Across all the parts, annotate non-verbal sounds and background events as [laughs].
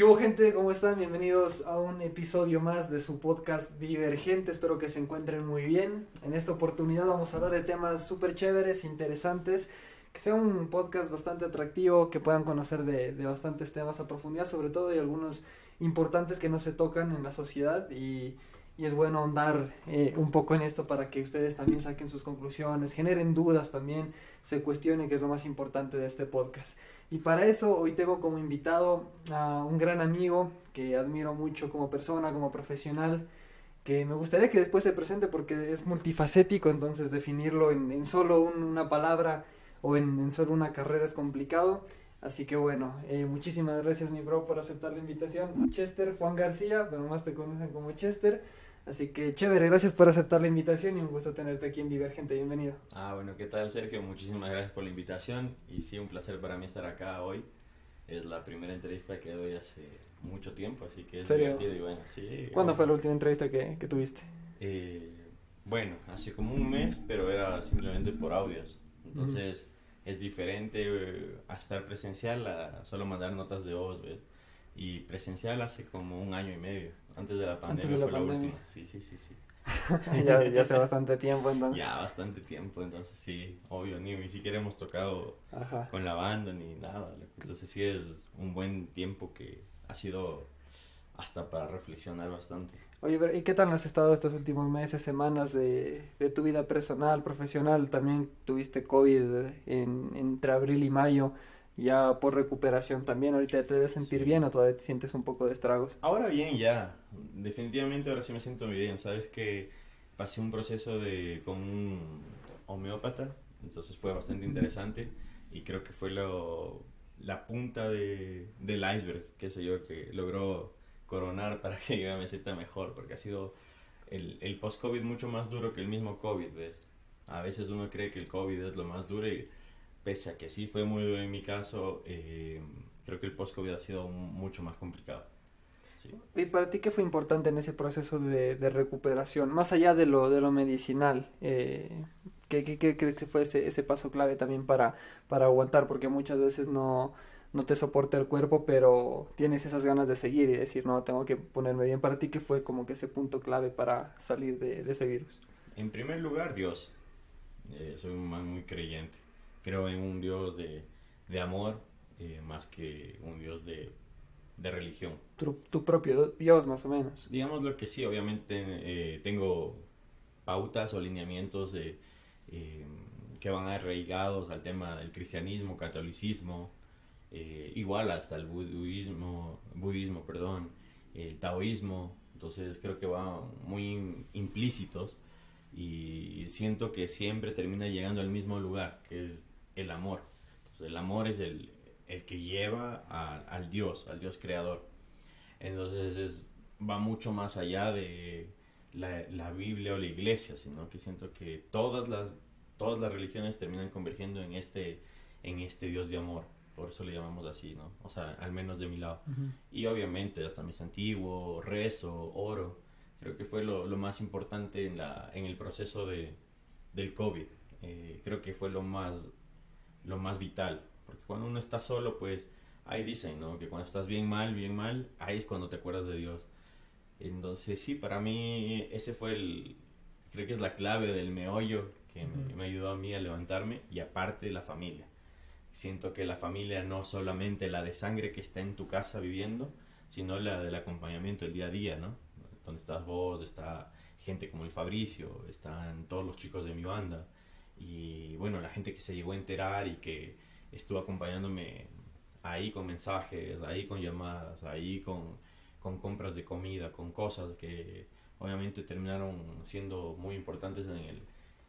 ¿Qué hubo gente? ¿Cómo están? Bienvenidos a un episodio más de su podcast Divergente. Espero que se encuentren muy bien. En esta oportunidad vamos a hablar de temas súper chéveres, interesantes. Que sea un podcast bastante atractivo, que puedan conocer de, de bastantes temas a profundidad, sobre todo de algunos importantes que no se tocan en la sociedad y, y es bueno ahondar eh, un poco en esto para que ustedes también saquen sus conclusiones, generen dudas también, se cuestionen, que es lo más importante de este podcast. Y para eso hoy tengo como invitado a un gran amigo que admiro mucho como persona, como profesional, que me gustaría que después se presente porque es multifacético, entonces definirlo en, en solo un, una palabra o en, en, solo una carrera es complicado. Así que bueno, eh, muchísimas gracias mi bro por aceptar la invitación. Chester Juan García, pero más te conocen como Chester. Así que chévere, gracias por aceptar la invitación y un gusto tenerte aquí en Divergente. Bienvenido. Ah, bueno, ¿qué tal Sergio? Muchísimas gracias por la invitación y sí, un placer para mí estar acá hoy. Es la primera entrevista que doy hace mucho tiempo, así que es ¿Serio? divertido y bueno, sí. ¿Cuándo fue la última entrevista que, que tuviste? Eh, bueno, hace como un mes, pero era simplemente por audios. Entonces es diferente eh, a estar presencial a solo mandar notas de voz, ¿ves? Y presencial hace como un año y medio, antes de la pandemia Antes de la fue pandemia. la última. Sí, sí, sí, sí. [laughs] ya, ya hace bastante tiempo entonces. Ya bastante tiempo, entonces sí, obvio, ni, ni siquiera hemos tocado Ajá. con la banda ni nada. Entonces sí es un buen tiempo que ha sido hasta para reflexionar bastante. Oye, pero ¿y qué tal has estado estos últimos meses, semanas de, de tu vida personal, profesional? También tuviste COVID en, entre abril y mayo, ya por recuperación también. Ahorita te debes sentir Sí. bien o todavía te sientes un poco de estragos. Ahora bien, ya, definitivamente ahora sí me siento muy bien. Sabes que pasé un proceso de con un homeópata, entonces fue bastante interesante y creo que fue lo, la punta de, del iceberg, qué sé yo, que logró coronar para que yo me sienta mejor, porque ha sido el, el post-COVID mucho más duro que el mismo COVID, ¿ves? A veces uno cree que el COVID es lo más duro y pese a que sí fue muy duro en mi caso, eh, creo que el post-COVID ha sido mucho más complicado. Sí. ¿Y para ti qué fue importante en ese proceso de, de recuperación? Más allá de lo, de lo medicinal, eh, ¿qué, qué, qué crees que fue ese, ese paso clave también para, para aguantar? Porque muchas veces no, no te soporta el cuerpo, pero tienes esas ganas de seguir y decir, no, tengo que ponerme bien. ¿Para ti qué fue como que ese punto clave para salir de, de ese virus? En primer lugar, Dios. Eh, soy un man muy creyente. Creo en un Dios de, de amor eh, más que un Dios de, de religión. Tu, tu propio Dios, más o menos. Digamos lo que sí, obviamente eh, tengo pautas o lineamientos de, eh, que van arraigados al tema del cristianismo, catolicismo, eh, igual hasta el budismo, budismo, perdón, el taoísmo, entonces creo que van muy implícitos y siento que siempre termina llegando al mismo lugar, que es el amor. Entonces el amor es el, el que lleva a- al Dios, al Dios creador. Entonces es, va mucho más allá de la, la Biblia o la iglesia, sino que siento que todas las, todas las religiones terminan convergiendo en este, en este Dios de amor. Por eso le llamamos así, ¿no? O sea, al menos de mi lado. Y obviamente hasta mis antiguo, rezo, oro. Creo que fue lo, lo más importante en, la, en el proceso de, del COVID. Eh, creo que fue lo más, lo más vital. Porque cuando uno está solo, pues ahí dicen, ¿no? Que cuando estás bien mal, bien mal, ahí es cuando te acuerdas de Dios. Entonces sí, para mí ese fue el, creo que es la clave del meollo que me, ayudó a mí a levantarme y aparte la familia. Siento que la familia no solamente la de sangre que está en tu casa viviendo, sino la del acompañamiento el día a día, ¿no? Donde estás vos, está gente como el Fabricio, están todos los chicos de mi banda y bueno, la gente que se llegó a enterar y que estuvo acompañándome ahí con mensajes, ahí con llamadas, ahí con, con compras de comida, con cosas que obviamente terminaron siendo muy importantes en el,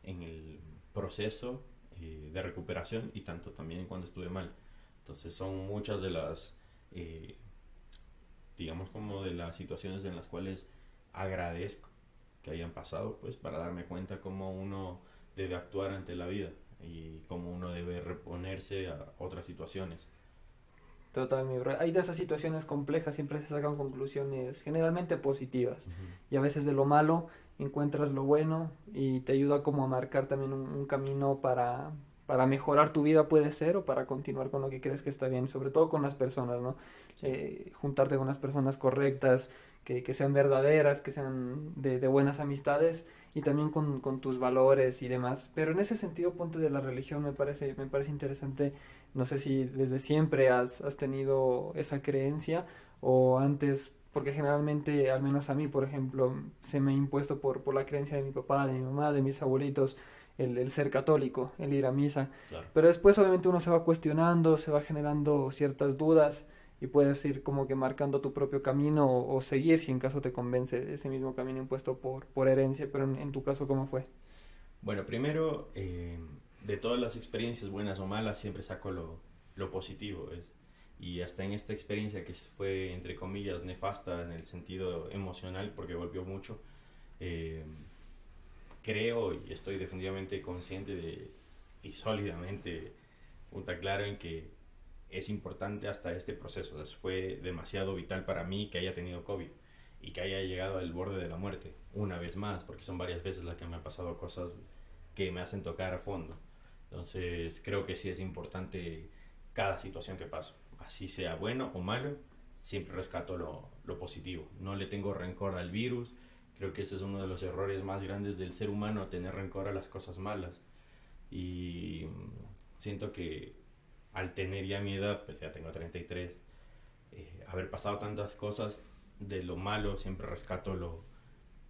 en el proceso eh, de recuperación y tanto también cuando estuve mal. Entonces son muchas de las, eh, digamos como de las situaciones en las cuales agradezco que hayan pasado, pues para darme cuenta cómo uno debe actuar ante la vida y cómo uno debe reponerse a otras situaciones. Total, mi bro. Hay de esas situaciones complejas, siempre se sacan conclusiones generalmente positivas. Y a veces de lo malo encuentras lo bueno y te ayuda como a marcar también un, un camino para, para mejorar tu vida puede ser o para continuar con lo que crees que está bien, sobre todo con las personas, ¿no? Eh, juntarte con las personas correctas, que, que sean verdaderas, que sean de, de buenas amistades y también con, con, tus valores y demás. Pero en ese sentido, ponte de la religión, me parece, me parece interesante, no sé si desde siempre has, has tenido esa creencia o antes porque generalmente, al menos a mí, por ejemplo, se me ha impuesto por, por la creencia de mi papá, de mi mamá, de mis abuelitos, el, ser católico, el ir a misa. Pero después obviamente uno se va cuestionando, se va generando ciertas dudas y puedes ir como que marcando tu propio camino o, seguir si en caso te convence ese mismo camino impuesto por, por herencia, pero en, tu caso, ¿cómo fue? Bueno, primero, eh, de todas las experiencias, buenas o malas, siempre saco lo, lo positivo. Es, y hasta en esta experiencia que fue, entre comillas, nefasta en el sentido emocional, porque volvió mucho, eh, creo y estoy definitivamente consciente de, y sólidamente puta claro en que es importante hasta este proceso. fue demasiado vital para mí que haya tenido COVID y que haya llegado al borde de la muerte una vez más, porque son varias veces las que me han pasado cosas que me hacen tocar a fondo. Entonces creo que sí es importante cada situación que paso, así sea bueno o malo, siempre rescato lo, lo positivo. No le tengo rencor al virus, Creo que ese es uno de los errores más grandes del ser humano, tener rencor a las cosas malas. Y siento que al tener ya mi edad, pues ya tengo 33, eh, haber pasado tantas cosas, de lo malo siempre rescato lo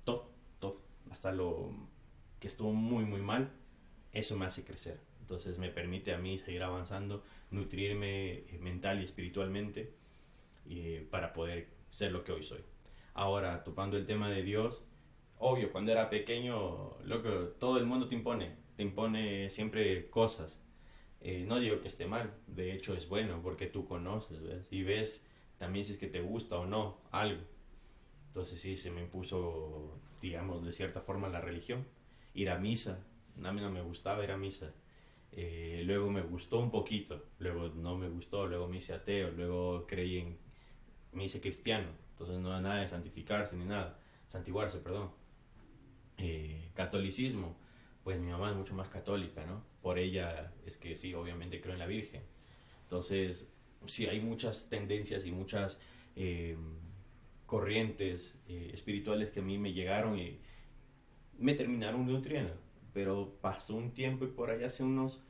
todo, todo, hasta lo que estuvo muy, muy mal, eso me hace crecer. Entonces me permite a mí seguir avanzando, nutrirme eh, mental y espiritualmente eh, para poder ser lo que hoy soy. Ahora, topando el tema de Dios, obvio, cuando era pequeño, loco, todo el mundo te impone, te impone siempre cosas. Eh, no digo que esté mal, de hecho es bueno porque tú conoces. Y ves también si es que te gusta o no algo. Entonces sí, se me impuso, digamos, de cierta forma la religión. Ir a misa, a mí no me gustaba ir a misa. Eh, luego me gustó un poquito, luego no me gustó, luego me hice ateo, luego creí en, me hice cristiano. Entonces no era nada de santificarse ni nada, santiguarse, perdón. Eh, catolicismo, pues mi mamá es mucho más católica, ¿no? Por ella es que sí, obviamente creo en la Virgen. Entonces, sí, hay muchas tendencias y muchas eh, corrientes eh, espirituales que a mí me llegaron y me terminaron nutriendo. Pero pasó un tiempo y por allá hace unos,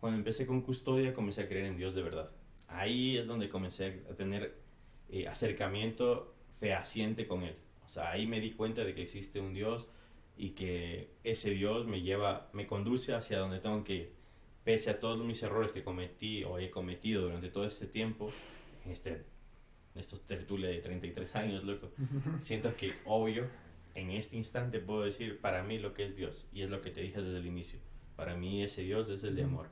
cuando empecé con custodia, comencé a creer en Dios de verdad. Ahí es donde comencé a tener eh, acercamiento fehaciente con Él. O sea, ahí me di cuenta de que existe un Dios y que ese Dios me lleva, me conduce hacia donde tengo que ir. Pese a todos mis errores que cometí o he cometido durante todo este tiempo, en este, estos tertulios de 33 años, loco, [laughs] siento que obvio, en este instante puedo decir para mí lo que es Dios. Y es lo que te dije desde el inicio. Para mí ese Dios es el de amor.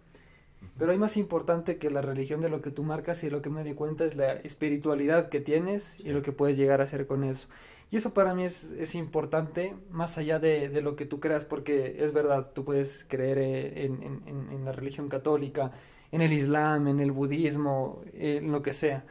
Pero hay más importante que la religión de lo que tú marcas y lo que me di cuenta es la espiritualidad que tienes y lo que puedes llegar a hacer con eso. Y eso para mí es, es importante más allá de, de, lo que tú creas, porque es verdad, tú puedes creer eh, en, en, en, la religión católica, en el islam, en el budismo, en lo que sea.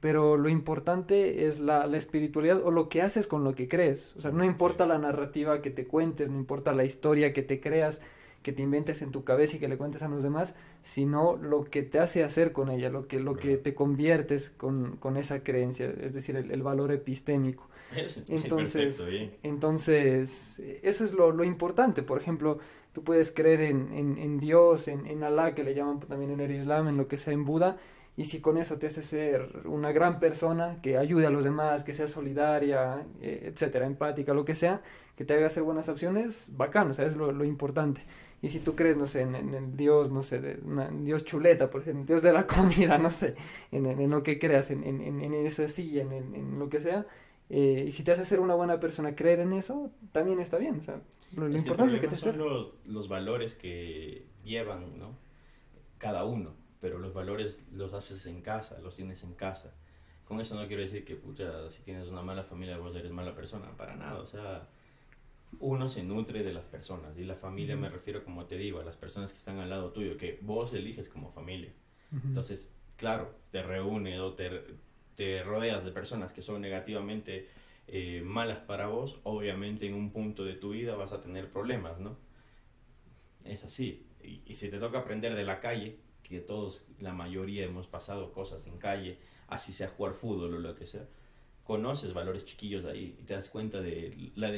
Pero lo importante es la, la espiritualidad o lo que haces con lo que crees. O sea, no importa la narrativa que te cuentes, no importa la historia que te creas, que te inventes en tu cabeza y que le cuentes a los demás, sino lo que te hace hacer con ella, lo que, lo que te conviertes con, con esa creencia, es decir, el, valor epistémico. [laughs] entonces, entonces, eso es lo, lo, importante. Por ejemplo, tú puedes creer en, en, en Dios, en, en Alá, que le llaman también en el Islam, en lo que sea en Buda, y si con eso te hace ser una gran persona que ayude a los demás, que sea solidaria, eh, etcétera, empática, lo que sea, que te haga hacer buenas acciones, bacano, o sea, es lo, lo importante. Y si tú crees, no sé, en, el Dios, no sé, de, Dios chuleta, por ejemplo, Dios de la [laughs] comida, no sé, en, en lo que creas, en, en, esa silla, en, lo que sea, eh, y si te hace ser una buena persona, creer en eso, también está bien. O sea, lo, importante es que te son los, los valores que llevan, ¿no? Cada uno, pero los valores los haces en casa, los tienes en casa. Con eso no quiero decir que, pucha, si tienes una mala familia, vos eres mala persona, para nada, o sea uno se nutre de las personas. Y la familia me refiero, como te digo, a las personas que están al lado tuyo, que vos eliges como familia. Entonces, claro, te reúnes o te, te, rodeas de personas que son negativamente eh, malas para vos, obviamente en un punto de tu vida vas a tener problemas, ¿no? Es así. y, y si te toca aprender de la calle, que todos, la mayoría hemos pasado cosas en calle, así sea jugar fútbol o lo que sea, conoces valores chiquillos ahí y te das cuenta de la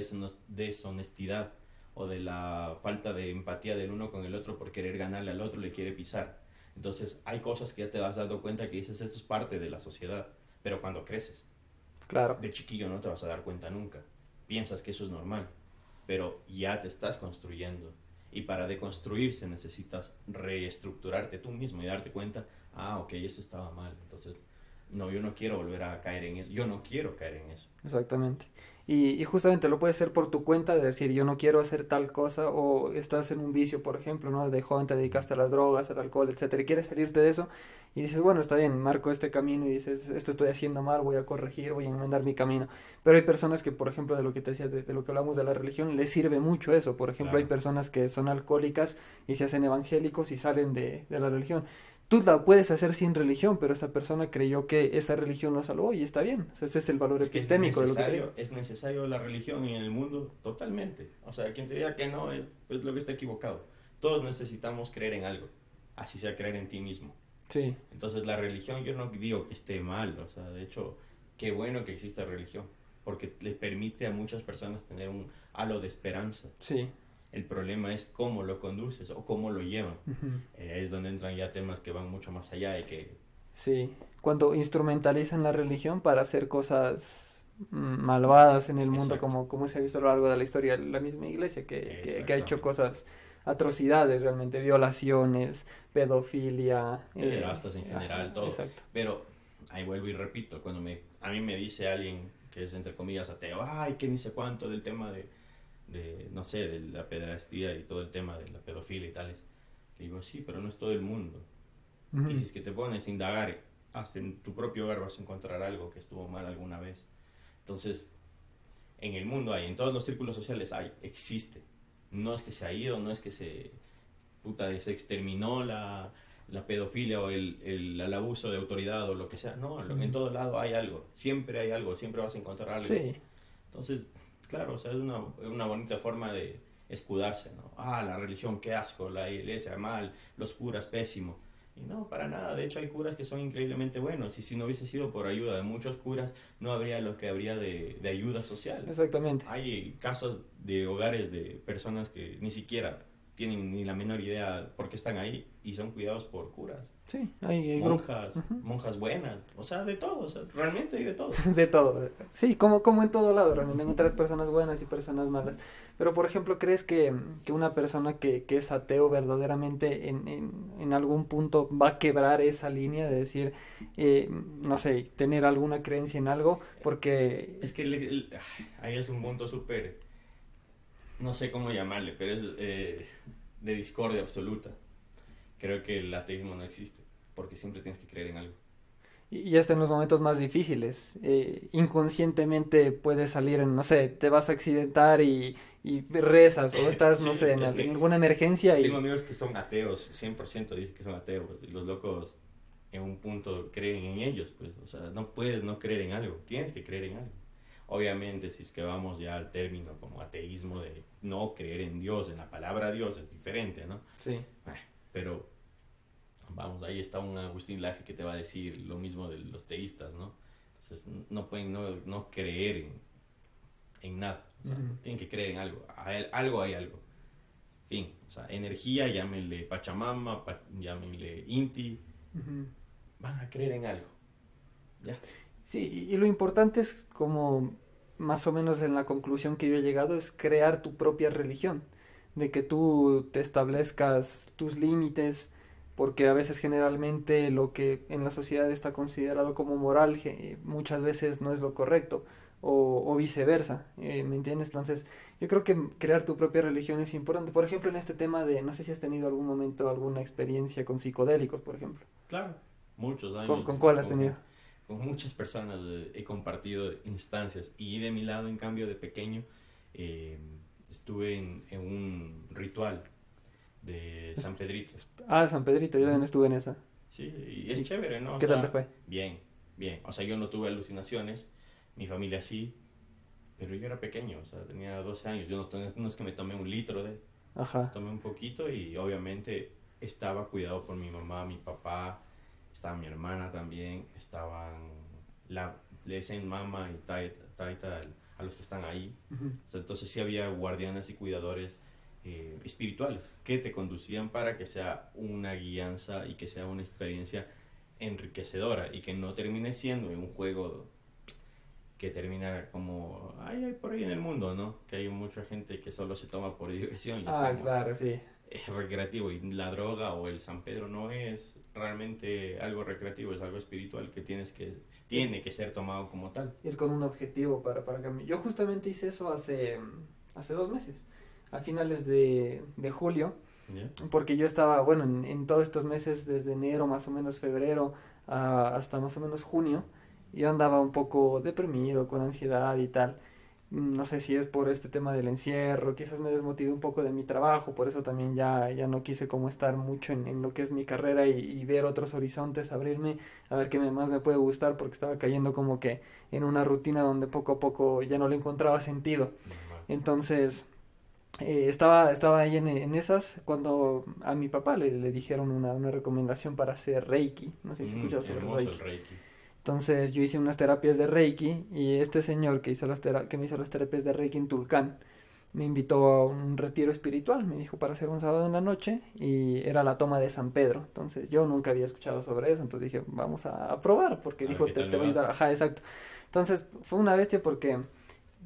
deshonestidad o de la falta de empatía del uno con el otro por querer ganarle al otro, le quiere pisar. Entonces hay cosas que ya te vas dando cuenta que dices, esto es parte de la sociedad, pero cuando creces, Claro. de chiquillo no te vas a dar cuenta nunca. Piensas que eso es normal, pero ya te estás construyendo. Y para deconstruirse necesitas reestructurarte tú mismo y darte cuenta, ah, ok, esto estaba mal. Entonces, no, yo no quiero volver a caer en eso. Yo no quiero caer en eso. Exactamente. Y, y justamente lo puedes hacer por tu cuenta, de decir, yo no quiero hacer tal cosa, o estás en un vicio, por ejemplo, ¿no? De joven te dedicaste a las drogas, al alcohol, etcétera, y quieres salirte de eso, y dices, bueno, está bien, marco este camino, y dices, esto estoy haciendo mal, voy a corregir, voy a enmendar mi camino. Pero hay personas que, por ejemplo, de lo que te decía, de, de lo que hablamos de la religión, les sirve mucho eso. Por ejemplo, Claro. hay personas que son alcohólicas y se hacen evangélicos y salen de, de la religión. Tú la puedes hacer sin religión, pero esa persona creyó que esa religión lo salvó y está bien. O sea, ese es el valor Es que es epistémico de lo que necesario, es necesario la religión en el mundo totalmente. O sea, quien te diga que no es, es lo que está equivocado. Todos necesitamos creer en algo, así sea creer en ti mismo. Sí, Entonces la religión yo no digo que esté mal, o sea, de hecho, qué bueno que exista religión, porque le permite a muchas personas tener un halo de esperanza. sí. El problema es cómo lo conduces o cómo lo llevan. Eh, es donde entran ya temas que van mucho más allá y que Sí. Cuando instrumentalizan la religión para hacer cosas mm, malvadas en el mundo, Exacto. como, como se ha visto a lo largo de la historia, la misma iglesia que, que- que ha hecho cosas, atrocidades realmente, violaciones, pedofilia. eh, Pederastas en general, ajá, todo. Exacto. Pero ahí vuelvo y repito, cuando me, a mí me dice alguien que es entre comillas ateo, ay, que ni sé cuánto del tema de, de, no sé, de la pederastía y todo el tema de la pedofilia y tales. Le digo, sí, pero no es todo el mundo. Ujú, Y si es que te pones a indagar, hasta en tu propio hogar vas a encontrar algo que estuvo mal alguna vez. Entonces, en el mundo hay, en todos los círculos sociales hay, existe. No es que se ha ido, no es que se, puta, se exterminó la, la pedofilia o el, el, el abuso de autoridad o lo que sea. No, en todo lado hay algo. Siempre hay algo, siempre vas a encontrar algo. Sí, Entonces, claro, o sea, es una, una bonita forma de escudarse, ¿no? Ah, la religión, qué asco, la iglesia, mal, los curas, pésimo. Y no, para nada, de hecho hay curas que son increíblemente buenos, y si no hubiese sido por ayuda de muchos curas, no habría lo que habría de, de ayuda social. exactamente. Hay casos de hogares de personas que ni siquiera tienen ni la menor idea por qué están ahí y son cuidados por curas, Sí, hay, hay monjas, Ujú. monjas buenas, o sea, de todo, o sea, realmente hay de todo. [laughs] de todo. Sí, como, como en todo lado, realmente encuentras personas buenas y personas malas. Pero, por ejemplo, ¿crees que, que una persona que, que es ateo verdaderamente en, en, en algún punto va a quebrar esa línea de decir, eh, no sé, tener alguna creencia en algo? Porque, Es que el- el- ay, ahí es un punto súper, no sé cómo llamarle, pero es eh, de discordia absoluta. Creo que el ateísmo no existe, porque siempre tienes que creer en algo. y hasta en los momentos más difíciles, eh, inconscientemente puedes salir en, no sé, te vas a accidentar y, y rezas o estás, no [laughs] sé, en, es que alguna emergencia y... Tengo amigos que son ateos, 100% dicen que son ateos, y los locos en un punto creen en ellos, pues, o sea, no puedes no creer en algo, tienes que creer en algo. Obviamente, si es que vamos ya al término como ateísmo de no creer en Dios, en la palabra Dios, es diferente, ¿no? Sí, Pero, vamos, ahí está un Agustín Laje que te va a decir lo mismo de los teístas, ¿no? Entonces, no pueden no, no creer en, en nada. O sea, Ujú. Tienen que creer en algo. Hay- algo hay algo. Fin. O sea, energía, llámenle Pachamama, pa- llámenle Inti. Van a creer en algo. Ya. Sí, y, y lo importante es como más o menos en la conclusión que yo he llegado es crear tu propia religión, de que tú te establezcas tus límites, porque a veces generalmente lo que en la sociedad está considerado como moral ge- muchas veces no es lo correcto, o, o viceversa, eh, ¿me entiendes? Entonces, yo creo que crear tu propia religión es importante. Por ejemplo, en este tema de, no sé si has tenido algún momento alguna experiencia con psicodélicos, por ejemplo. Claro. Muchos años. ¿Con, con cuál has tenido? Con muchas personas eh, he compartido instancias y de mi lado, en cambio, de pequeño, eh, estuve en, en un ritual de San Pedrito. Ah, San Pedrito, yo también estuve en esa. Sí, y es chévere, ¿no? O ¿Qué tal sea, te fue? Bien, bien. O sea, yo no tuve alucinaciones, mi familia sí, pero yo era pequeño, o sea, tenía 12 años. Yo no, to- no es que me tomé un litro de... Ajá. Tomé un poquito y obviamente estaba cuidado por mi mamá, mi papá, estaba mi hermana también, estaban la, le dicen mamá y taita, taita a los que están ahí. Ujú. Entonces sí había guardianes y cuidadores eh, espirituales que te conducían para que sea una guianza y que sea una experiencia enriquecedora y que no termine siendo un juego que termina como hay, hay por ahí en el mundo, ¿no? Que hay mucha gente que solo se toma por diversión y Ah, como- claro, sí. es recreativo y la droga o el San Pedro no es realmente algo recreativo, es algo espiritual que tienes que tiene que ser tomado como tal. Ir con un objetivo para, para cambiar. Yo justamente hice eso hace, hace dos meses, a finales de, de julio, porque yo estaba, bueno, en, en todos estos meses, desde enero, más o menos febrero, a- hasta más o menos junio, yo andaba un poco deprimido, con ansiedad y tal. No sé si es por este tema del encierro, quizás me desmotivé un poco de mi trabajo, por eso también ya, ya no quise como estar mucho en, en lo que es mi carrera y, y ver otros horizontes, abrirme, a ver qué más me puede gustar, porque estaba cayendo como que en una rutina donde poco a poco ya no le encontraba sentido. Entonces, eh, estaba, estaba ahí en, en esas cuando a mi papá le, le dijeron una, una recomendación para hacer Reiki. No sé si Mm, escuchado sobre el Reiki. Entonces yo hice unas terapias de Reiki y este señor que hizo las que me hizo las terapias de Reiki en Tulcán me invitó a un retiro espiritual, me dijo para hacer un sábado en la noche y era la toma de San Pedro. Entonces yo nunca había escuchado sobre eso, entonces dije, vamos a, probar porque A dijo, te, voy a va". ayudar. Ajá, exacto. Entonces fue una bestia porque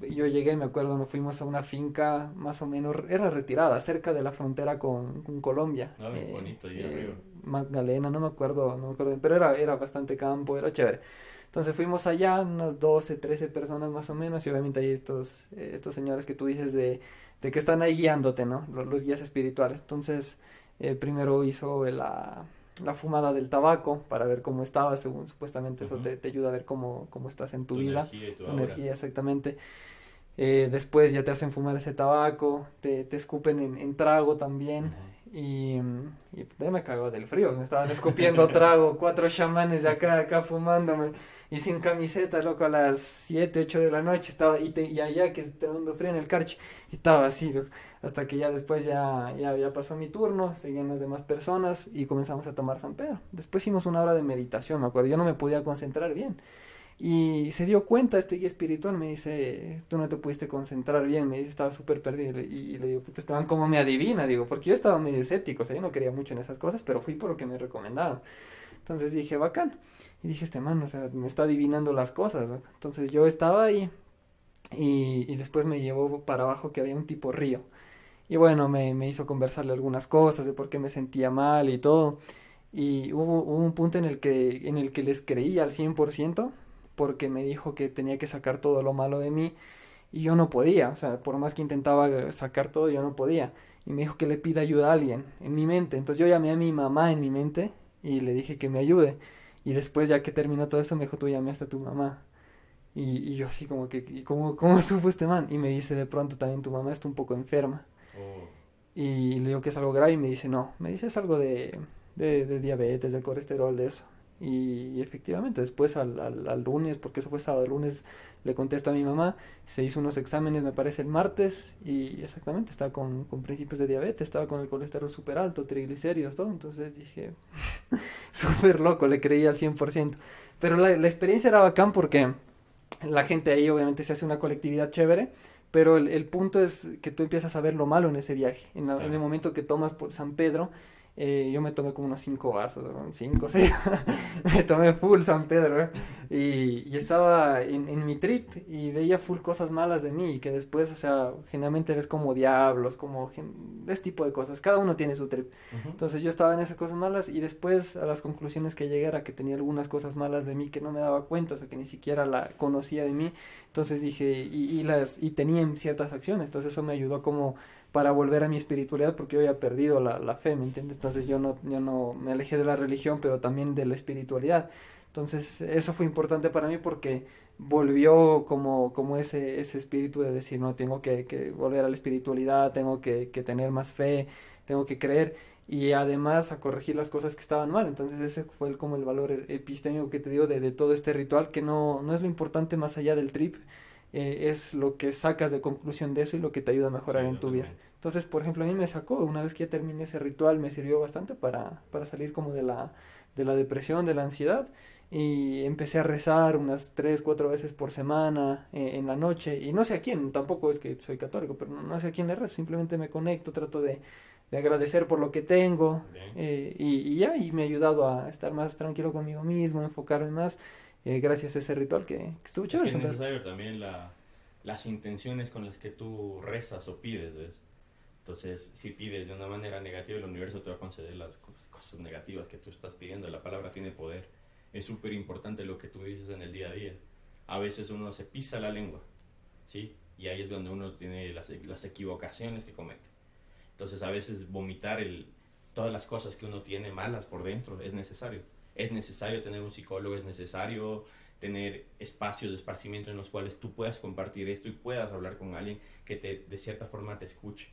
yo llegué, me acuerdo, nos fuimos a una finca más o menos, era retirada, cerca de la frontera con, con Colombia. Ay, eh, bonito, ahí eh, arriba. Magdalena, no me acuerdo, no me acuerdo, pero era, era bastante campo, era chévere. Entonces fuimos allá, unas 12, 13 personas más o menos, y obviamente hay estos, estos señores que tú dices de, de que están ahí guiándote, ¿no? Los, los guías espirituales. Entonces, eh, primero hizo la, la fumada del tabaco para ver cómo estaba, según supuestamente eso te, te ayuda a ver cómo, cómo estás en tu, Tu vida energía y tu tu aura. energía, exactamente. Eh, después ya te hacen fumar ese tabaco, te, te escupen en, en trago también. Y, y ya me cagó del frío, me estaban escupiendo [laughs] trago, cuatro chamanes de acá, acá fumándome, y sin camiseta, loco, a las 7, 8 de la noche, estaba, y, te- y allá que es tremendo frío en el carche, y estaba así, loco, hasta que ya después ya, ya, ya pasó mi turno, seguían las demás personas, y comenzamos a tomar San Pedro. Después hicimos una hora de meditación, me acuerdo, yo no me podía concentrar bien. Y se dio cuenta este guía espiritual, me dice, tú no te pudiste concentrar bien, me dice, estaba súper perdido. Y y le digo, puta, estaban como me adivina, digo, porque yo estaba medio escéptico, o sea, yo no creía mucho en esas cosas, pero fui por lo que me recomendaron. Entonces dije, bacán. Y dije, este man, o sea, me está adivinando las cosas. ¿no? Entonces yo estaba ahí y, y después me llevó para abajo que había un tipo río. Y bueno, me, me hizo conversarle algunas cosas de por qué me sentía mal y todo. Y hubo, hubo un punto en el que, en el que les creí al 100% porque me dijo que tenía que sacar todo lo malo de mí y yo no podía, o sea, por más que intentaba sacar todo, yo no podía. Y me dijo que le pida ayuda a alguien en mi mente. Entonces yo llamé a mi mamá en mi mente y le dije que me ayude. Y después ya que terminó todo eso me dijo, tú llamaste a tu mamá. Y, y yo así como que, ¿y cómo, cómo [laughs] supo este man? Y me dice, de pronto también tu mamá está un poco enferma. Oh, Y le digo que es algo grave y me dice, no, me dice es algo de, de, de diabetes, de colesterol, de eso. Y, efectivamente, después al, al, al lunes, porque eso fue sábado, el lunes le contesto a mi mamá, se hizo unos exámenes, me parece, el martes, y exactamente, estaba con, con principios de diabetes, estaba con el colesterol súper alto, triglicéridos, todo, entonces dije, [laughs] súper loco, le creí al 100%. Pero la, la experiencia era bacán porque la gente ahí obviamente se hace una colectividad chévere, pero el, el punto es que tú empiezas a ver lo malo en ese viaje. En, la- en el momento que tomas por San Pedro, eh, yo me tomé como unos cinco vasos, ¿no? cinco, [laughs] seis. me tomé full San Pedro, ¿eh? Y, y estaba en, en mi trip y veía full cosas malas de mí y que después, o sea, generalmente ves como diablos, como gen- ese tipo de cosas. Cada uno tiene su trip. Entonces yo estaba en esas cosas malas y después a las conclusiones que llegué era que tenía algunas cosas malas de mí que no me daba cuenta, o sea, que ni siquiera la conocía de mí. Entonces dije, y, y las, y tenía ciertas acciones, entonces eso me ayudó como para volver a mi espiritualidad porque yo había perdido la, la fe, ¿me entiendes? Entonces yo no, yo no me alejé de la religión, pero también de la espiritualidad. Entonces eso fue importante para mí porque volvió como, como ese, ese espíritu de decir, no, tengo que, volver a la espiritualidad, tengo que, tener más fe, tengo que creer y además a corregir las cosas que estaban mal. Entonces ese fue como el valor e- epistémico que te digo de, de todo este ritual, que no, no es lo importante más allá del trip, eh, es lo que sacas de conclusión de eso y lo que te ayuda a mejorar en tu vida. Entonces, por ejemplo, a mí me sacó, una vez que ya terminé ese ritual, me sirvió bastante para, para salir como de la, de la depresión, de la ansiedad y empecé a rezar unas tres, cuatro veces por semana eh, en la noche y no sé a quién, tampoco es que soy católico, pero no, sé a quién le rezo, simplemente me conecto, trato de, de agradecer por lo que tengo eh, y, y, ya, y me ha ayudado a estar más tranquilo conmigo mismo, enfocarme más eh, gracias a ese ritual que, que estuvo chévere. Es, que es necesario también la, las intenciones con las que tú rezas o pides, ¿ves? Entonces, si pides de una manera negativa, el universo te va a conceder las cosas negativas que tú estás pidiendo. La palabra tiene poder es súper importante lo que tú dices en el día a día. A veces uno se pisa la lengua, ¿sí? Y ahí es donde uno tiene las, las equivocaciones que comete. Entonces a veces vomitar el, todas las cosas que uno tiene malas por dentro es necesario. Es necesario tener un psicólogo, es necesario tener espacios de esparcimiento en los cuales tú puedas compartir esto y puedas hablar con alguien que te, de cierta forma te escuche.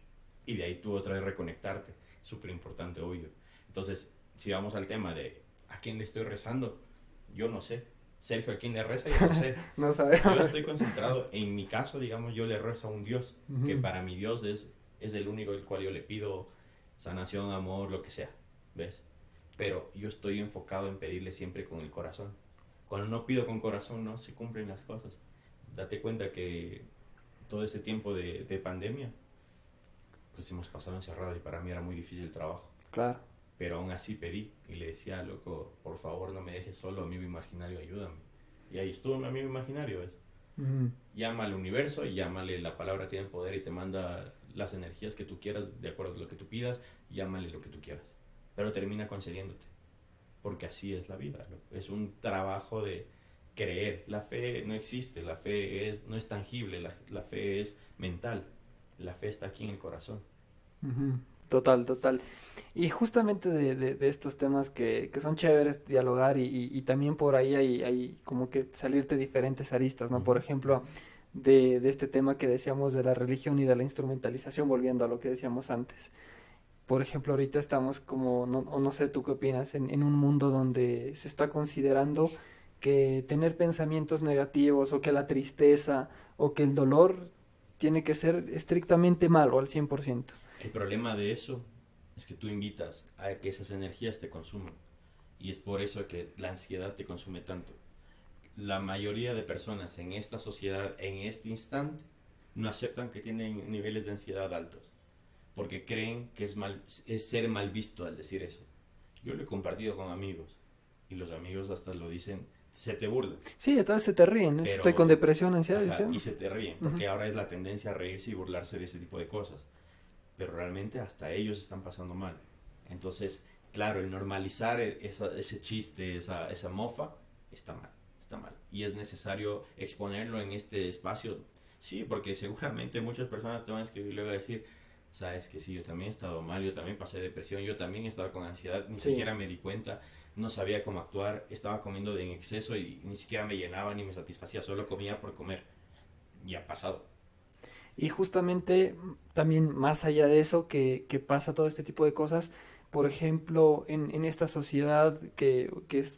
Y de ahí tú otra vez reconectarte. Súper importante, obvio. Entonces, si vamos al tema de a quién le estoy rezando, yo no sé. Sergio, ¿a quién le reza? Yo no sé. [laughs] no sabemos. Yo estoy concentrado, en mi caso, digamos, yo le rezo a un Dios, que para mi Dios es, es el único el cual yo le pido sanación, amor, lo que sea, ¿ves? Pero yo estoy enfocado en pedirle siempre con el corazón. Cuando no pido con corazón, no se cumplen las cosas. Date cuenta que todo este tiempo de, de pandemia, pues hemos pasado encerrados y para mí era muy difícil el trabajo. Claro pero aún así pedí y le decía, loco, por favor no me dejes solo, amigo imaginario, ayúdame. Y ahí estuvo mi amigo imaginario, ¿ves? Llama al universo y llámale, la palabra tiene poder y te manda las energías que tú quieras de acuerdo a lo que tú pidas, llámale lo que tú quieras. Pero termina concediéndote, porque así es la vida, es un trabajo de creer. La fe no existe, la fe es, no es tangible, la, la fe es mental, la fe está aquí en el corazón. Total, total. Y justamente de, de, estos temas que, que, son chéveres dialogar y, y, también por ahí hay, hay, como que salirte diferentes aristas, ¿no? Por ejemplo, de, de, este tema que decíamos de la religión y de la instrumentalización, volviendo a lo que decíamos antes. Por ejemplo, ahorita estamos como, no, o no sé tú qué opinas, en, en un mundo donde se está considerando que tener pensamientos negativos o que la tristeza o que el dolor tiene que ser estrictamente malo al 100%. El problema de eso es que tú invitas a que esas energías te consuman. Y es por eso que la ansiedad te consume tanto. La mayoría de personas en esta sociedad, en este instante, no aceptan que tienen niveles de ansiedad altos. Porque creen que es, mal, es ser mal visto al decir eso. Yo lo he compartido con amigos. Y los amigos hasta lo dicen, se te burlan. Sí, entonces se te ríen. Estoy con depresión, ansiedad. y se te ríen, porque ahora es la tendencia a reírse y burlarse de ese tipo de cosas pero realmente hasta ellos están pasando mal. Entonces, claro, el normalizar e-, ese chiste, esa, esa mofa, está mal, está mal. Y es necesario exponerlo en este espacio. Sí, porque seguramente muchas personas te van a escribir y le van a decir, sabes que sí, yo también he estado mal, yo también pasé depresión, yo también estaba con ansiedad, ni siquiera me di cuenta, no sabía cómo actuar, estaba comiendo de en exceso y ni siquiera me llenaba ni me satisfacía, solo comía por comer. Y ha pasado. Y justamente también más allá de eso que, que pasa todo este tipo de cosas, por ejemplo, en, en esta sociedad que, que es,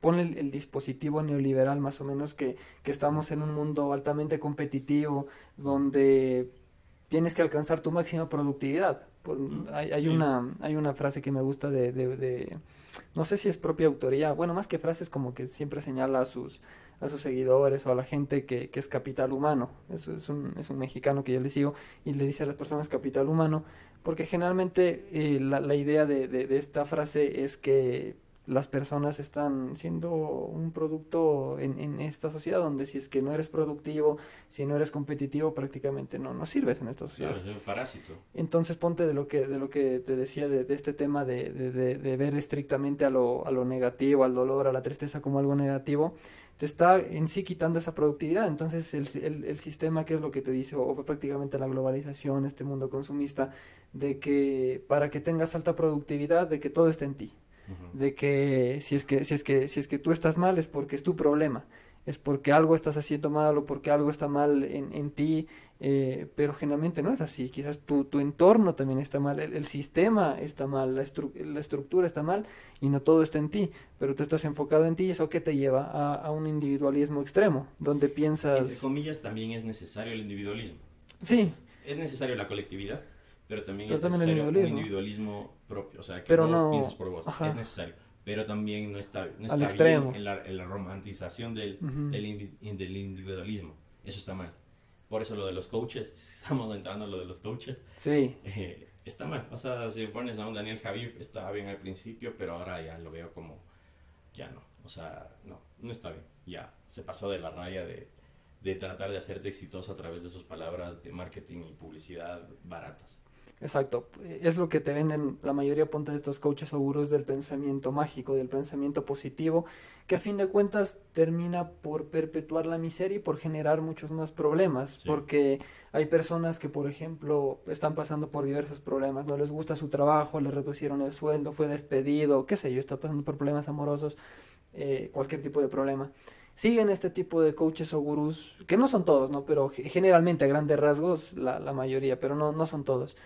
pone el, dispositivo neoliberal más o menos que, que estamos en un mundo altamente competitivo donde tienes que alcanzar tu máxima productividad. hay, hay, una, hay una frase que me gusta de, de, de, no sé si es propia autoría, bueno, más que frases como que siempre señala a sus, a sus seguidores o a la gente que, que es capital humano. Eso es un, es un mexicano que yo le sigo y le dice a las personas capital humano, porque generalmente eh, la, la, idea de, de, de, esta frase es que las personas están siendo un producto en, en, esta sociedad donde si es que no eres productivo, si no eres competitivo, prácticamente no, no sirves en esta sociedad. Claro, es un parásito. Entonces ponte de lo que, de lo que te decía de, de este tema de, de, de, ver estrictamente a lo, a lo negativo, al dolor, a la tristeza como algo negativo, te está en sí quitando esa productividad. Entonces el, el, el sistema, que es lo que te dice, o prácticamente la globalización, este mundo consumista, de que para que tengas alta productividad, de que todo esté en ti de que si es que si es que si es que tú estás mal es porque es tu problema es porque algo estás haciendo mal o porque algo está mal en, en ti, eh, pero generalmente no es así. Quizás tu, tu entorno también está mal, el, el sistema está mal, la, estru la, estructura está mal y no todo está en ti, pero tú estás enfocado en ti y eso que te lleva a, a, un individualismo extremo, donde piensas... Entre comillas, también es necesario el individualismo. Sí. Es necesario la colectividad, pero también pero es también necesario el individualismo. un individualismo propio, o sea, que pero no... pienses por vos, Ajá. es necesario. Pero también no está, no Al está extremo. bien en la, en la romantización del, Uh -huh. del, del individualismo. Eso está mal. Por eso lo de los coaches, [laughs] estamos entrando a lo de los coaches, Sí. eh, está mal. O sea, si pones a un Daniel Javif, estaba bien al principio, pero ahora ya lo veo como, ya no. O sea, no, no está bien. Ya se pasó de la raya de, de tratar de hacerte exitoso a través de sus palabras de marketing y publicidad baratas. Exacto, es lo que te venden la mayoría de estos coaches o gurús del pensamiento mágico, del pensamiento positivo, que a fin de cuentas termina por perpetuar la miseria y por generar muchos más problemas, Sí. porque hay personas que, por ejemplo, están pasando por diversos problemas, no les gusta su trabajo, le reducieron el sueldo, fue despedido, qué sé yo, está pasando por problemas amorosos, eh, cualquier tipo de problema. Siguen este tipo de coaches o gurús, que no son todos, ¿no? Pero generalmente a grandes rasgos la, la mayoría, pero no, no son todos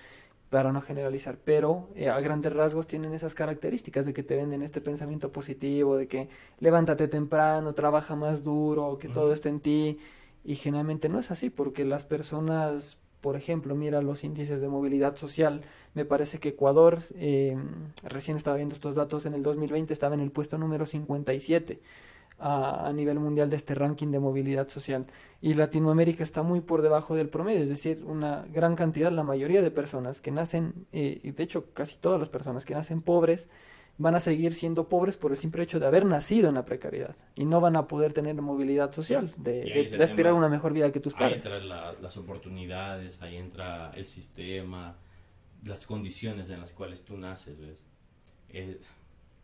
para no generalizar, pero eh, a grandes rasgos tienen esas características de que te venden este pensamiento positivo, de que levántate temprano, trabaja más duro, que uh -huh. todo está en ti, y generalmente no es así, porque las personas, por ejemplo, mira los índices de movilidad social, me parece que Ecuador, eh, recién estaba viendo estos datos, en el 2020 estaba en el puesto número 57 a, a, nivel mundial de este ranking de movilidad social. Y Latinoamérica está muy por debajo del promedio, es decir, una gran cantidad, la mayoría de personas que nacen, eh, y de hecho casi todas las personas que nacen pobres, van a seguir siendo pobres por el simple hecho de haber nacido en la precariedad y no van a poder tener movilidad social, de, de, de aspirar a una mejor vida que tus padres. Ahí entran la, las oportunidades, ahí entra el sistema, las condiciones en las cuales tú naces, ¿ves? Es,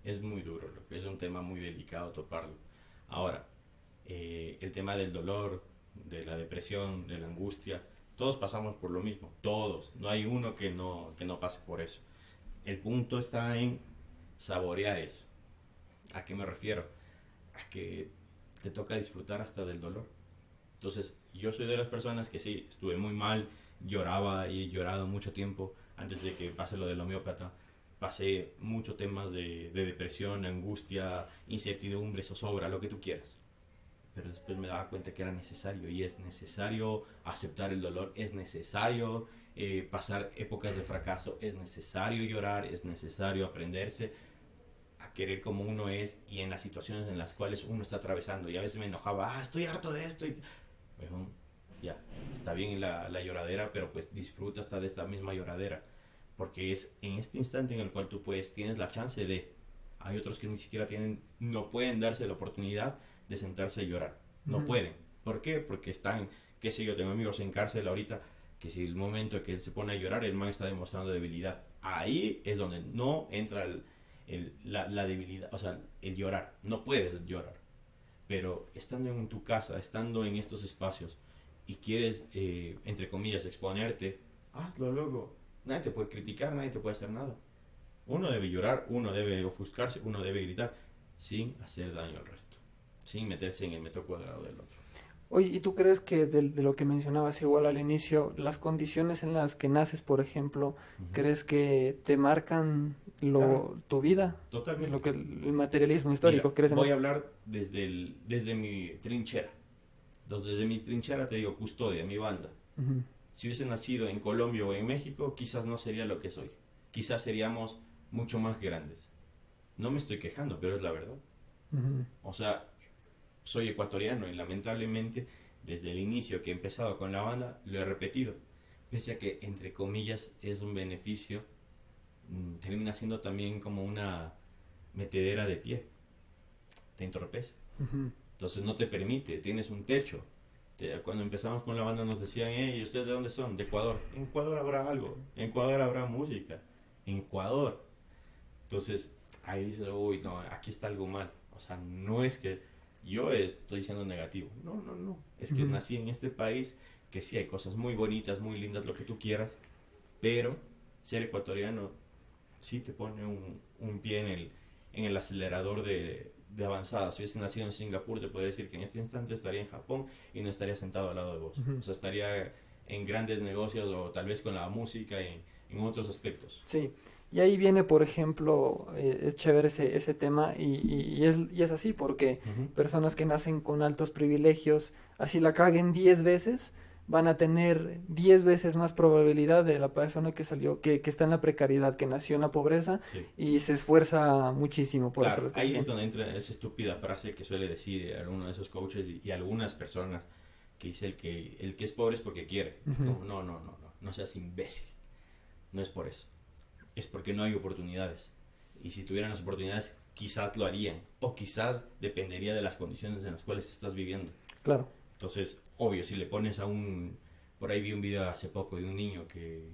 es muy duro, es un tema muy delicado toparlo. Ahora, eh, el tema del dolor, de la depresión, de la angustia, todos pasamos por lo mismo, todos, no hay uno que no, que no pase por eso. El punto está en saborear eso. ¿A qué me refiero? A que te toca disfrutar hasta del dolor. Entonces, yo soy de las personas que sí, estuve muy mal, lloraba y he llorado mucho tiempo antes de que pase lo del homeópata. Pasé muchos temas de, de depresión, angustia, incertidumbre, zozobra, lo que tú quieras. Pero después me daba cuenta que era necesario y es necesario aceptar el dolor, es necesario eh, pasar épocas de fracaso, es necesario llorar, es necesario aprenderse a querer como uno es y en las situaciones en las cuales uno está atravesando. Y a veces me enojaba, ah, estoy harto de esto. Y, bueno, ya, está bien la, la lloradera, pero pues disfruta hasta de esta misma lloradera. Porque es en este instante en el cual tú puedes, tienes la chance de... Hay otros que ni siquiera tienen, no pueden darse la oportunidad de sentarse y llorar. No uh -huh. pueden. ¿Por qué? Porque están, qué sé yo, tengo amigos en cárcel ahorita que si el momento que él se pone a llorar, el man está demostrando debilidad. Ahí es donde no entra el, el, la, la, debilidad, o sea, el llorar. No puedes llorar. Pero estando en tu casa, estando en estos espacios y quieres, eh, entre comillas, exponerte, hazlo luego. Nadie te puede criticar, nadie te puede hacer nada. Uno debe llorar, uno debe ofuscarse, uno debe gritar, sin hacer daño al resto, sin meterse en el metro cuadrado del otro. Oye, ¿y tú crees que de, de, lo que mencionabas igual al inicio, las condiciones en las que naces, por ejemplo, uh -huh. crees que te marcan lo, claro. tu vida? Totalmente. Lo que el materialismo histórico, Mira, ¿crees en Voy a hablar desde, el, desde mi trinchera. Entonces, desde mi trinchera te digo custodia, mi banda. Uh -huh. Si hubiese nacido en Colombia o en México, quizás no sería lo que soy. Quizás seríamos mucho más grandes. No me estoy quejando, pero es la verdad. Uh -huh. O sea, soy ecuatoriano y lamentablemente desde el inicio que he empezado con la banda lo he repetido. Pese a que entre comillas es un beneficio, mmm, termina siendo también como una metedera de pie. Te entorpece. Uh -huh. Entonces no te permite, tienes un techo. Te, cuando empezamos con la banda nos decían, hey, ¿ustedes de dónde son? De Ecuador. En Ecuador habrá algo, en Ecuador habrá música, en Ecuador. Entonces ahí dices, uy, no, aquí está algo mal. O sea, no es que yo estoy siendo negativo. No, no, no. Es que uh -huh. nací en este país que sí hay cosas muy bonitas, muy lindas, lo que tú quieras, pero ser ecuatoriano sí te pone un, un pie en el, en el acelerador de, de avanzada. Si hubiese nacido en Singapur, te podría decir que en este instante estaría en Japón y no estaría sentado al lado de vos. Ujú. O sea, estaría en grandes negocios o tal vez con la música y en otros aspectos. Sí, y ahí viene, por ejemplo, eh, es chévere ese, ese tema y, y- y es, y es así porque personas que nacen con altos privilegios, así la caguen 10 veces, van a tener 10 veces más probabilidad de la persona que salió, que, que está en la precariedad, que nació en la pobreza Sí. y se esfuerza muchísimo por Claro, hacerlo. ahí es donde entra esa estúpida frase que suele decir alguno de esos coaches y, y algunas personas que dice el que el que es pobre es porque quiere. Es Ujú. como, no, no, no, no, no seas imbécil. No es por eso. Es porque no hay oportunidades. Y si tuvieran las oportunidades, quizás lo harían. O quizás dependería de las condiciones en las cuales estás viviendo. Claro, Entonces, obvio, si le pones a un... Por ahí vi un video hace poco de un niño que,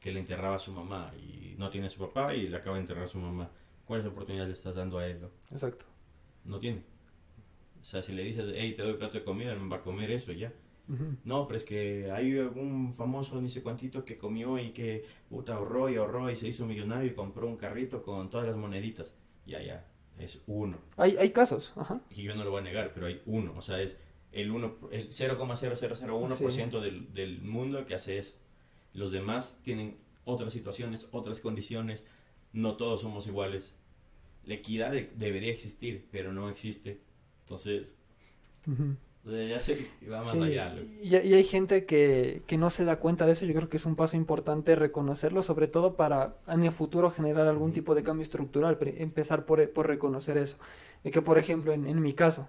que le enterraba a su mamá y no tiene a su papá y le acaba de enterrar a su mamá. ¿Cuáles oportunidades le estás dando a él? no? exacto. No tiene. O sea, si le dices, hey, te doy plato de comida, no va a comer eso y ya. No, pero es que hay algún famoso ni sé cuantito que comió y que puta ahorró y ahorró y se hizo millonario y compró un carrito con todas las moneditas. Ya, ya, es uno. Hay, hay casos, ajá. Y yo no lo voy a negar, pero hay uno. O sea, es el, el 0,0001% del, del mundo que hace eso. Los demás tienen otras situaciones, otras condiciones. No todos somos iguales. La equidad de- debería existir, pero no existe. Entonces, sea, ya que va más Sí, allá. y, y hay gente que, que no se da cuenta de eso. Yo creo que es un paso importante reconocerlo, sobre todo para en el futuro generar algún tipo de cambio estructural. Empezar por, por reconocer eso. De que, por ejemplo, en, en mi caso,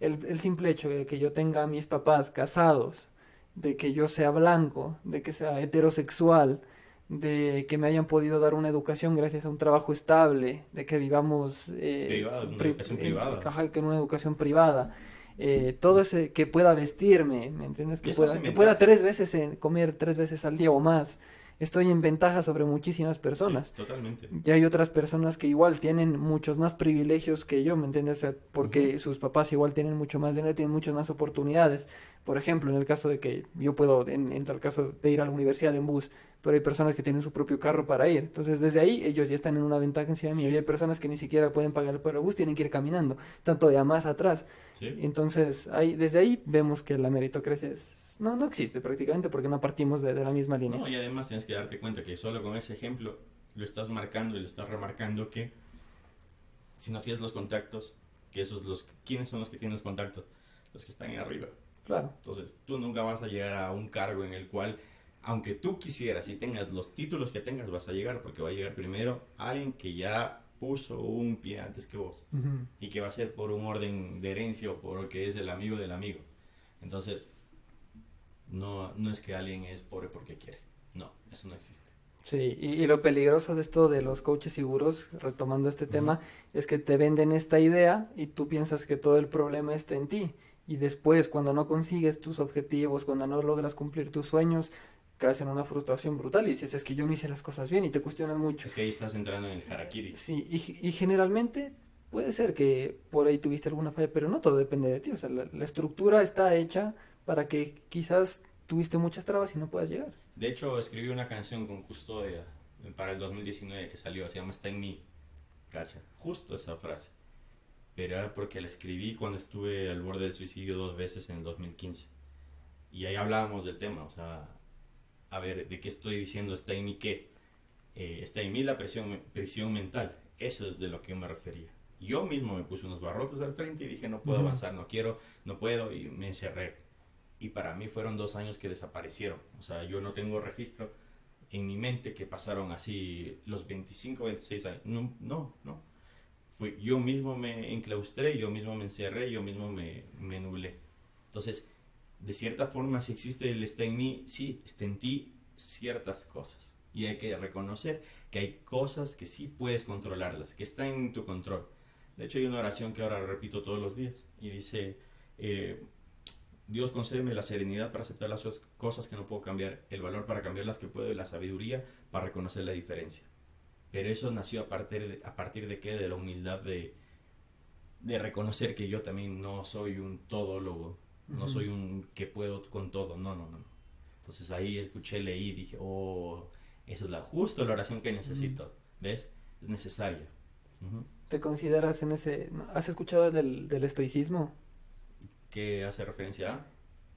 el, el simple hecho de que yo tenga a mis papás casados, de que yo sea blanco, de que sea heterosexual, de que me hayan podido dar una educación gracias a un trabajo estable, de que vivamos eh, Privada, una pri- educación en- privada. ajá, que en una educación privada, eh, todo ese que pueda vestirme, ¿me entiendes? Que pueda, que pueda tres veces en- comer tres veces al día o más. Estoy en ventaja sobre muchísimas personas. Sí, totalmente. Y hay otras personas que igual tienen muchos más privilegios que yo, ¿me entiendes? O sea, porque sus papás igual tienen mucho más dinero, tienen muchas más oportunidades. Por ejemplo, en el caso de que yo puedo, en, en tal caso, de ir a la universidad en bus, pero hay personas que tienen su propio carro para ir. Entonces, desde ahí ellos ya están en una ventaja encima de mí. Sí. Y hay personas que ni siquiera pueden pagar por el bus, tienen que ir caminando, tanto de a más atrás. Sí. Entonces, ahí, desde ahí vemos que la meritocracia es, no, no existe prácticamente porque no partimos de, de la misma línea. No, y además tienes que darte cuenta que solo con ese ejemplo lo estás marcando y lo estás remarcando que si no tienes los contactos, que esos los quiénes son los que tienen los contactos, los que están ahí arriba. Claro, Entonces, tú nunca vas a llegar a un cargo en el cual aunque tú quisieras y tengas los títulos que tengas, vas a llegar porque va a llegar primero alguien que ya puso un pie antes que vos Ujú. y que va a ser por un orden de herencia o por que es el amigo del amigo. Entonces, no, no es que alguien es pobre porque quiere. No, eso no existe. Sí, y, y lo peligroso de esto de los coaches seguros, retomando este tema, es que te venden esta idea y tú piensas que todo el problema está en ti. Y después, cuando no consigues tus objetivos, cuando no logras cumplir tus sueños, caes en una frustración brutal y dices, es que yo no hice las cosas bien y te cuestionas mucho. Es que ahí estás entrando en el harakiri. Sí, y, y generalmente puede ser que por ahí tuviste alguna falla, pero no todo depende de ti. O sea, la, la estructura está hecha para que quizás tuviste muchas trabas y no puedas llegar. De hecho, escribí una canción con Custodia para el 2019 que salió, se llama Está en mí. Cacha, justo esa frase. Pero era porque la escribí cuando estuve al borde del suicidio dos veces en el 2015. Y ahí hablábamos del tema, o sea, a ver, ¿de qué estoy diciendo? ¿Está en mí qué? Eh, está en mí la presión, presión mental. Eso es de lo que yo me refería. Yo mismo me puse unos barrotes al frente y dije, no puedo Ujú. avanzar, no quiero, no puedo, y me encerré. Y para mí fueron dos años que desaparecieron. O sea, yo no tengo registro en mi mente que pasaron así los 25, 26 años. No, no, no. Fue, yo mismo me enclaustré, yo mismo me encerré, yo mismo me, me nublé. Entonces, de cierta forma, si existe el está en mí, sí, está en ti ciertas cosas. Y hay que reconocer que hay cosas que sí puedes controlarlas, que están en tu control. De hecho, hay una oración que ahora repito todos los días y dice, eh, Dios concédeme la serenidad para aceptar las cos- cosas que no puedo cambiar, el valor para cambiar las que puedo y la sabiduría para reconocer la diferencia. Pero eso nació a partir de, a partir de qué? De la humildad de, de reconocer que yo también no soy un todólogo, no Ujú. soy un que puedo con todo, no, no, no. Entonces ahí escuché, leí, dije, oh, esa es la justo la oración que necesito, ¿ves? Es necesaria. Te consideras en ese... ¿Has escuchado del, del estoicismo? ¿Qué hace referencia a?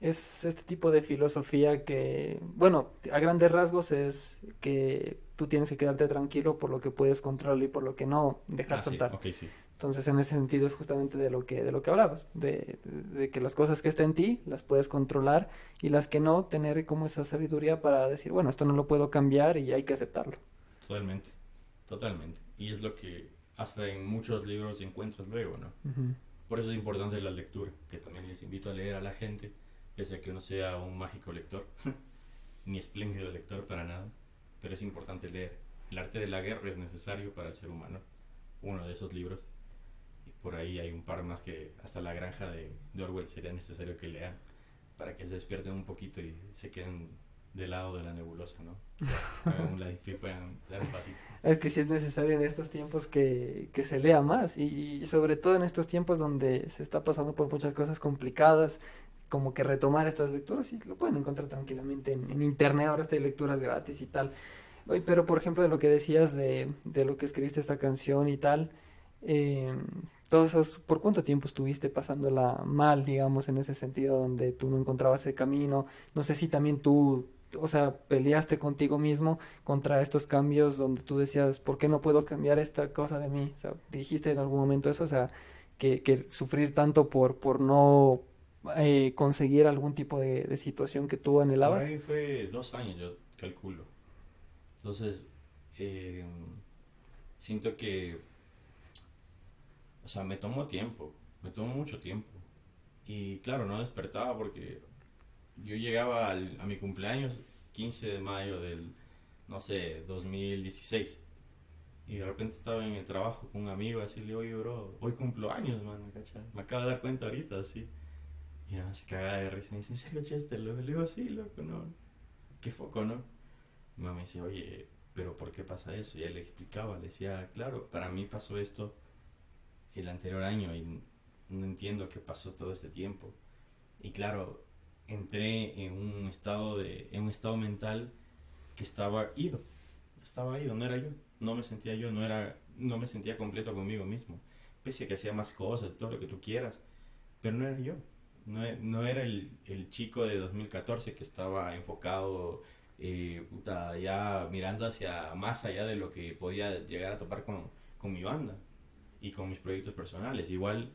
Es este tipo de filosofía que, bueno, a grandes rasgos es que tú tienes que quedarte tranquilo por lo que puedes controlar y por lo que no dejar Ah, sí, saltar. ok, sí. Entonces, en ese sentido es justamente de lo que, de lo que hablabas, de, de que las cosas que estén en ti las puedes controlar y las que no, tener como esa sabiduría para decir, bueno, esto no lo puedo cambiar y hay que aceptarlo. Totalmente, totalmente. Y es lo que hasta en muchos libros encuentras luego, ¿no? Por eso es importante la lectura, que también les invito a leer a la gente, pese a que no sea un mágico lector, [laughs] ni espléndido lector para nada, pero es importante leer. El arte de la guerra es necesario para el ser humano, uno de esos libros. Y por ahí hay un par más que hasta la granja de, de Orwell sería necesario que lean, para que se despierten un poquito y se queden del lado de la nebulosa, ¿no? [laughs] Hagan un ladito y puedan dar un pasito. Es que sí es necesario en estos tiempos que, que se lea más y, y sobre todo en estos tiempos donde se está pasando por muchas cosas complicadas, como que retomar estas lecturas y lo pueden encontrar tranquilamente en, internet, ahora está hay lecturas gratis y tal. Oye, pero por ejemplo de lo que decías de, de lo que escribiste esta canción y tal, eh, todos esos, ¿por cuánto tiempo estuviste pasándola mal, digamos, en ese sentido donde tú no encontrabas el camino? No sé si también tú, o sea, peleaste contigo mismo contra estos cambios donde tú decías, ¿por qué no puedo cambiar esta cosa de mí? O sea, dijiste en algún momento eso, o sea, que, que sufrir tanto por, por no eh, conseguir algún tipo de, situación que tú anhelabas. ahí fue dos años, yo calculo. Entonces, eh, siento que, o sea, me tomó tiempo, me tomó mucho tiempo. Y claro, no despertaba porque yo llegaba al- a mi cumpleaños 15 de mayo del, no sé, 2016. Y de repente estaba en el trabajo con un amigo, así le oye, bro, hoy cumplo años, man, ¿cachai? Me acabo de dar cuenta ahorita, así. Y nada, se cagaba de risa. Me dice, ¿en serio, Chester? Le digo, sí, loco, no. Qué foco, ¿no? Mi mamá me dice, oye, ¿pero por qué pasa eso? Y él le explicaba, le decía, claro, para mí pasó esto el anterior año y no entiendo qué pasó todo este tiempo. Y claro, entré en un estado de, en un estado mental que estaba ido. Estaba ido, no era yo. No me sentía yo, no era, no me sentía completo conmigo mismo. Pese a que hacía más cosas, todo lo que tú quieras, pero no era yo. No, no era el, el chico de 2014 que estaba enfocado, eh, ya mirando hacia más allá de lo que podía llegar a topar con, con mi banda y con mis proyectos personales. Igual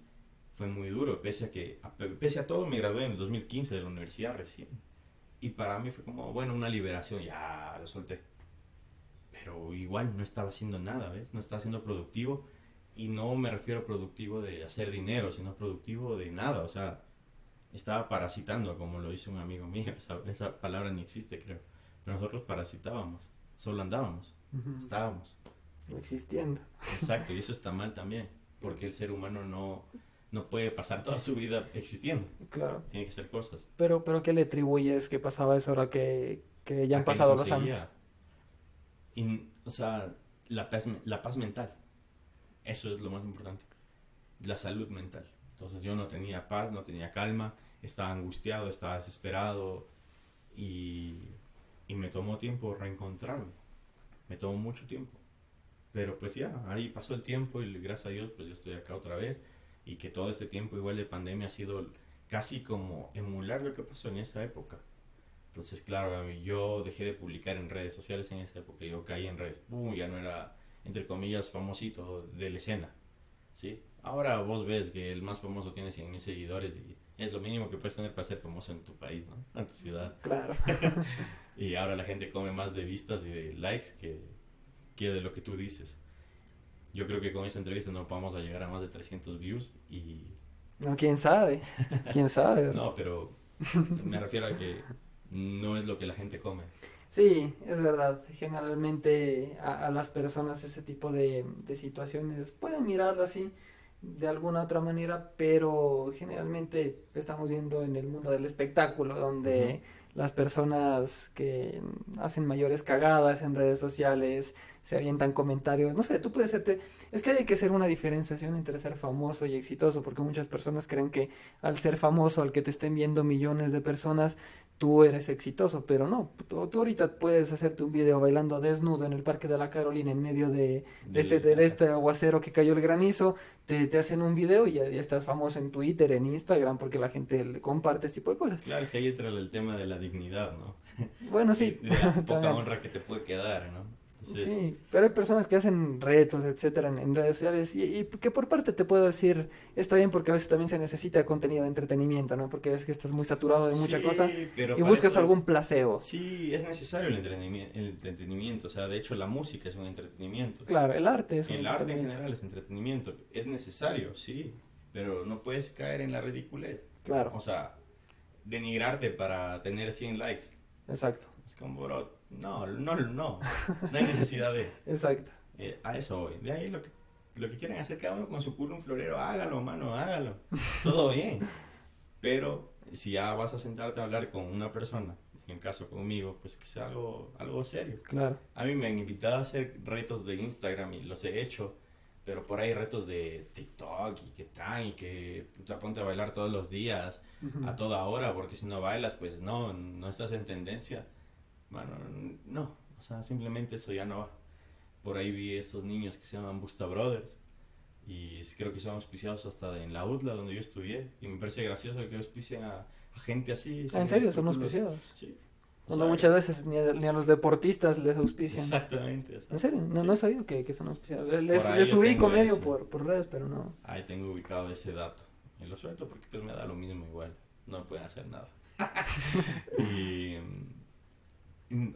fue muy duro, pese a que, pese a todo, me gradué en el 2015 de la universidad recién. Y para mí fue como, bueno, una liberación, ya lo solté. Pero igual no estaba haciendo nada, ¿ves? No estaba siendo productivo. Y no me refiero a productivo de hacer dinero, sino productivo de nada. O sea, estaba parasitando, como lo dice un amigo mío. [laughs] Esa, esa palabra ni existe, creo. Pero nosotros parasitábamos, solo andábamos, Ujú. estábamos. Existiendo. Exacto, y eso [laughs] está mal también, porque el ser humano no, no puede pasar toda su vida existiendo, Claro. tiene que hacer cosas. Pero, pero ¿qué le atribuyes que pasaba eso ahora que, que ya han pasado los años? O sea, la paz, la paz mental, eso es lo más importante, la salud mental. Entonces yo no tenía paz, no tenía calma, estaba angustiado, estaba desesperado y, y me tomó tiempo reencontrarme, me tomó mucho tiempo. Pero pues ya, ahí pasó el tiempo y gracias a Dios pues ya estoy acá otra vez y que todo este tiempo igual de pandemia ha sido casi como emular lo que pasó en esa época. Entonces, claro, yo dejé de publicar en redes sociales en esa época, yo caí en redes, ¡pum! ya no era, entre comillas, famosito de la escena, ¿sí? Ahora vos ves que el más famoso tiene 100 mil seguidores y es lo mínimo que puedes tener para ser famoso en tu país, ¿no? En tu ciudad. Claro. [laughs] Y ahora la gente come más de vistas y de likes que, que de lo que tú dices. Yo creo que con esta entrevista no vamos a llegar a más de 300 views y... No, quién sabe. Quién sabe. [laughs] No, pero me refiero a que no es lo que la gente come. Sí, es verdad. Generalmente a, a las personas ese tipo de, de situaciones pueden mirarlo así de alguna otra manera, pero generalmente estamos viendo en el mundo del espectáculo donde las personas que hacen mayores cagadas en redes sociales se avientan comentarios, no sé, tú puedes serte, es que hay que hacer una diferenciación entre ser famoso y exitoso, porque muchas personas creen que al ser famoso, al que te estén viendo millones de personas, tú eres exitoso, pero no, tú, tú, ahorita puedes hacerte un video bailando desnudo en el Parque de la Carolina en medio de, de este, de, este aguacero que cayó el granizo, te, te hacen un video y ya, ya, estás famoso en Twitter, en Instagram, porque la gente le comparte este tipo de cosas. Claro, es que ahí entra el tema de la dignidad, ¿no? Bueno, sí. [laughs] de la poca [laughs] honra que te puede quedar, ¿no? Sí, pero hay personas que hacen retos, etcétera, en, en redes sociales y, y, que por parte te puedo decir, está bien porque a veces también se necesita contenido de entretenimiento, ¿no? Porque ves que estás muy saturado de mucha Sí, cosa y buscas eso- algún placebo. Sí, es necesario el entretenimiento, el entretenimiento, o sea, de hecho la música es un entretenimiento. Claro, el arte es un el arte en general es entretenimiento, es necesario, sí, pero no puedes caer en la ridiculez. Claro, O sea, denigrarte para tener 100 likes. exacto, Es como, bro, no, no, no, no hay necesidad de... [laughs] exacto. eh, a eso voy. De ahí lo que, lo que quieren hacer cada uno con su culo un florero, hágalo, mano, hágalo. Todo [laughs] bien. Pero si ya vas a sentarte a hablar con una persona, en el caso conmigo, pues que sea algo, algo serio. Claro, A mí me han invitado a hacer retos de Instagram y los he hecho, pero por ahí retos de TikTok y que tal, y que puta, ponte a bailar todos los días, a toda hora, porque si no bailas, pues no, no estás en tendencia. Bueno, no, o sea, simplemente eso ya no va. Por ahí vi esos niños que se llaman Busta Brothers y creo que son auspiciados hasta en la UDLA donde yo estudié y me parece gracioso que auspicien a, a gente así. Ah, ¿En serio? ¿Son auspiciados? Sí. O Cuando sea, muchas veces ni a, ni a los deportistas les auspician. Exactamente. o ¿En serio? No, sí. no he sabido que, que son auspiciados. Les, les ubico medio por, por redes, pero no. Ahí tengo ubicado ese dato. Y lo suelto porque pues me da lo mismo igual. No pueden hacer nada. [laughs] y,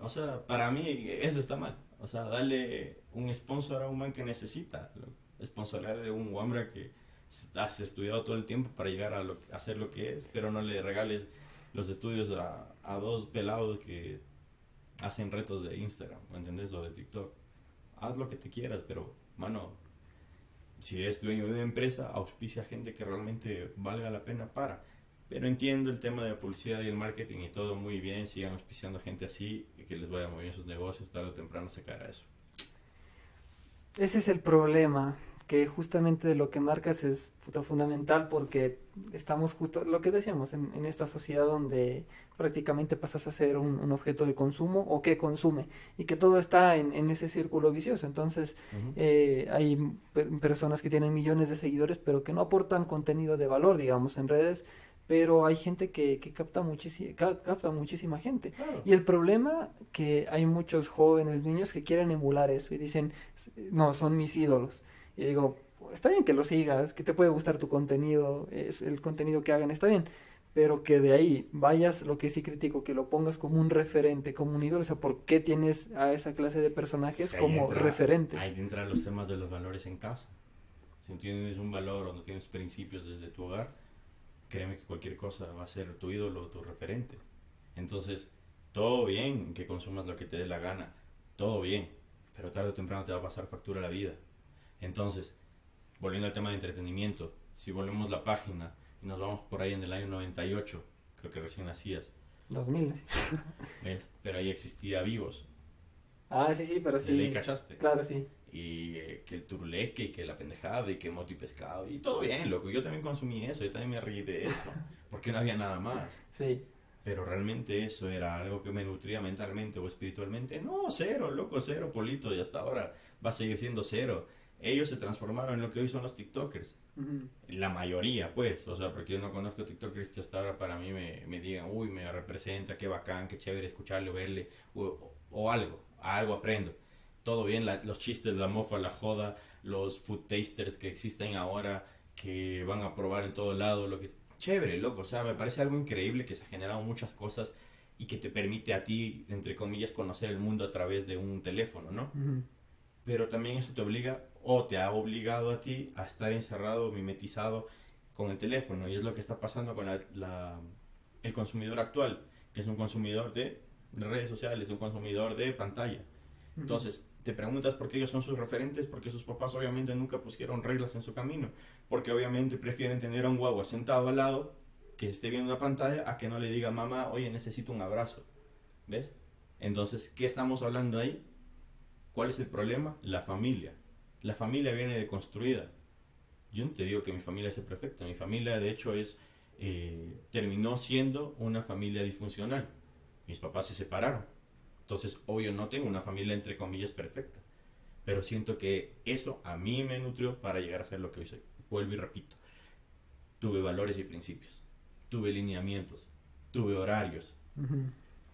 o sea, para mí eso está mal. O sea, darle un sponsor a un man que necesita. Sponsorarle a un hombre que has estudiado todo el tiempo para llegar a, lo, a hacer lo que es, pero no le regales los estudios a, a dos pelados que hacen retos de Instagram, ¿me entendés? O de TikTok. Haz lo que te quieras, pero, mano, si es dueño de una empresa, auspicia gente que realmente valga la pena para. Pero entiendo el tema de la publicidad y el marketing y todo muy bien, sigan auspiciando gente así y que les vaya muy bien sus negocios, tarde o temprano se caerá eso. Ese es el problema, que justamente de lo que marcas es puta, fundamental porque estamos justo, lo que decíamos, en, en esta sociedad donde prácticamente pasas a ser un, un objeto de consumo o que consume y que todo está en, en ese círculo vicioso. Entonces, eh, hay pe- personas que tienen millones de seguidores pero que no aportan contenido de valor, digamos, en redes, pero hay gente que, que capta, muchísima, capta muchísima gente. Claro. Y el problema que hay muchos jóvenes, niños que quieren emular eso y dicen, no, son mis ídolos. Y digo, está bien que lo sigas, que te puede gustar tu contenido, es el contenido que hagan está bien, pero que de ahí vayas, lo que sí critico, que lo pongas como un referente, como un ídolo, o sea, ¿por qué tienes a esa clase de personajes Es que ahí como entra- referentes? Ahí entran los temas de los valores en casa. Si no tienes un valor o no tienes principios desde tu hogar, créeme que cualquier cosa va a ser tu ídolo tu referente. Entonces, todo bien que consumas lo que te dé la gana, todo bien, pero tarde o temprano te va a pasar factura la vida. Entonces, volviendo al tema de entretenimiento, si volvemos la página y nos vamos por ahí en el año 98, creo que recién nacías, 2000. [laughs] ¿ves? Pero ahí existía Vivos, Ah, sí, sí, pero ¿de sí. ley cachaste? Claro, sí. Y eh, que el turuleque y que la pendejada y que moti pescado y todo bien, loco. Yo también consumí eso, yo también me reí de eso, porque no había nada más. Sí. Pero realmente eso era algo que me nutría mentalmente o espiritualmente. No, cero, loco, cero, Polito, y hasta ahora va a seguir siendo cero. Ellos se transformaron en lo que hoy son los TikTokers. Ujú. La mayoría, pues, o sea, porque yo no conozco TikTokers que hasta ahora para mí me, me digan, uy, me representa, qué bacán, qué chévere escucharlo, verle, o, o- o algo, algo aprendo. Todo bien, la- los chistes, la mofa, la joda, los food tasters que existen ahora, que van a probar en todo lado, lo que... Chévere, loco, o sea, me parece algo increíble que se han generado muchas cosas y que te permite a ti, entre comillas, conocer el mundo a través de un teléfono, ¿no? Ujú. pero también eso te obliga o te ha obligado a ti a estar encerrado, mimetizado con el teléfono y es lo que está pasando con la, la- el consumidor actual, que es un consumidor de redes sociales, un consumidor de pantalla. Entonces, te preguntas por qué ellos son sus referentes, porque sus papás obviamente nunca pusieron reglas en su camino, porque obviamente prefieren tener a un guagua sentado al lado que esté viendo la pantalla a que no le diga mamá, oye, necesito un abrazo. ¿Ves? Entonces, ¿qué estamos hablando ahí? ¿Cuál es el problema? La familia. La familia viene deconstruida. Yo no te digo que mi familia sea perfecta, mi familia de hecho es eh, terminó siendo una familia disfuncional. Mis papás se separaron. Entonces, obvio, no tengo una familia entre comillas perfecta. Pero siento que eso a mí me nutrió para llegar a ser lo que hoy soy. Vuelvo y repito. Tuve valores y principios. Tuve lineamientos. Tuve horarios.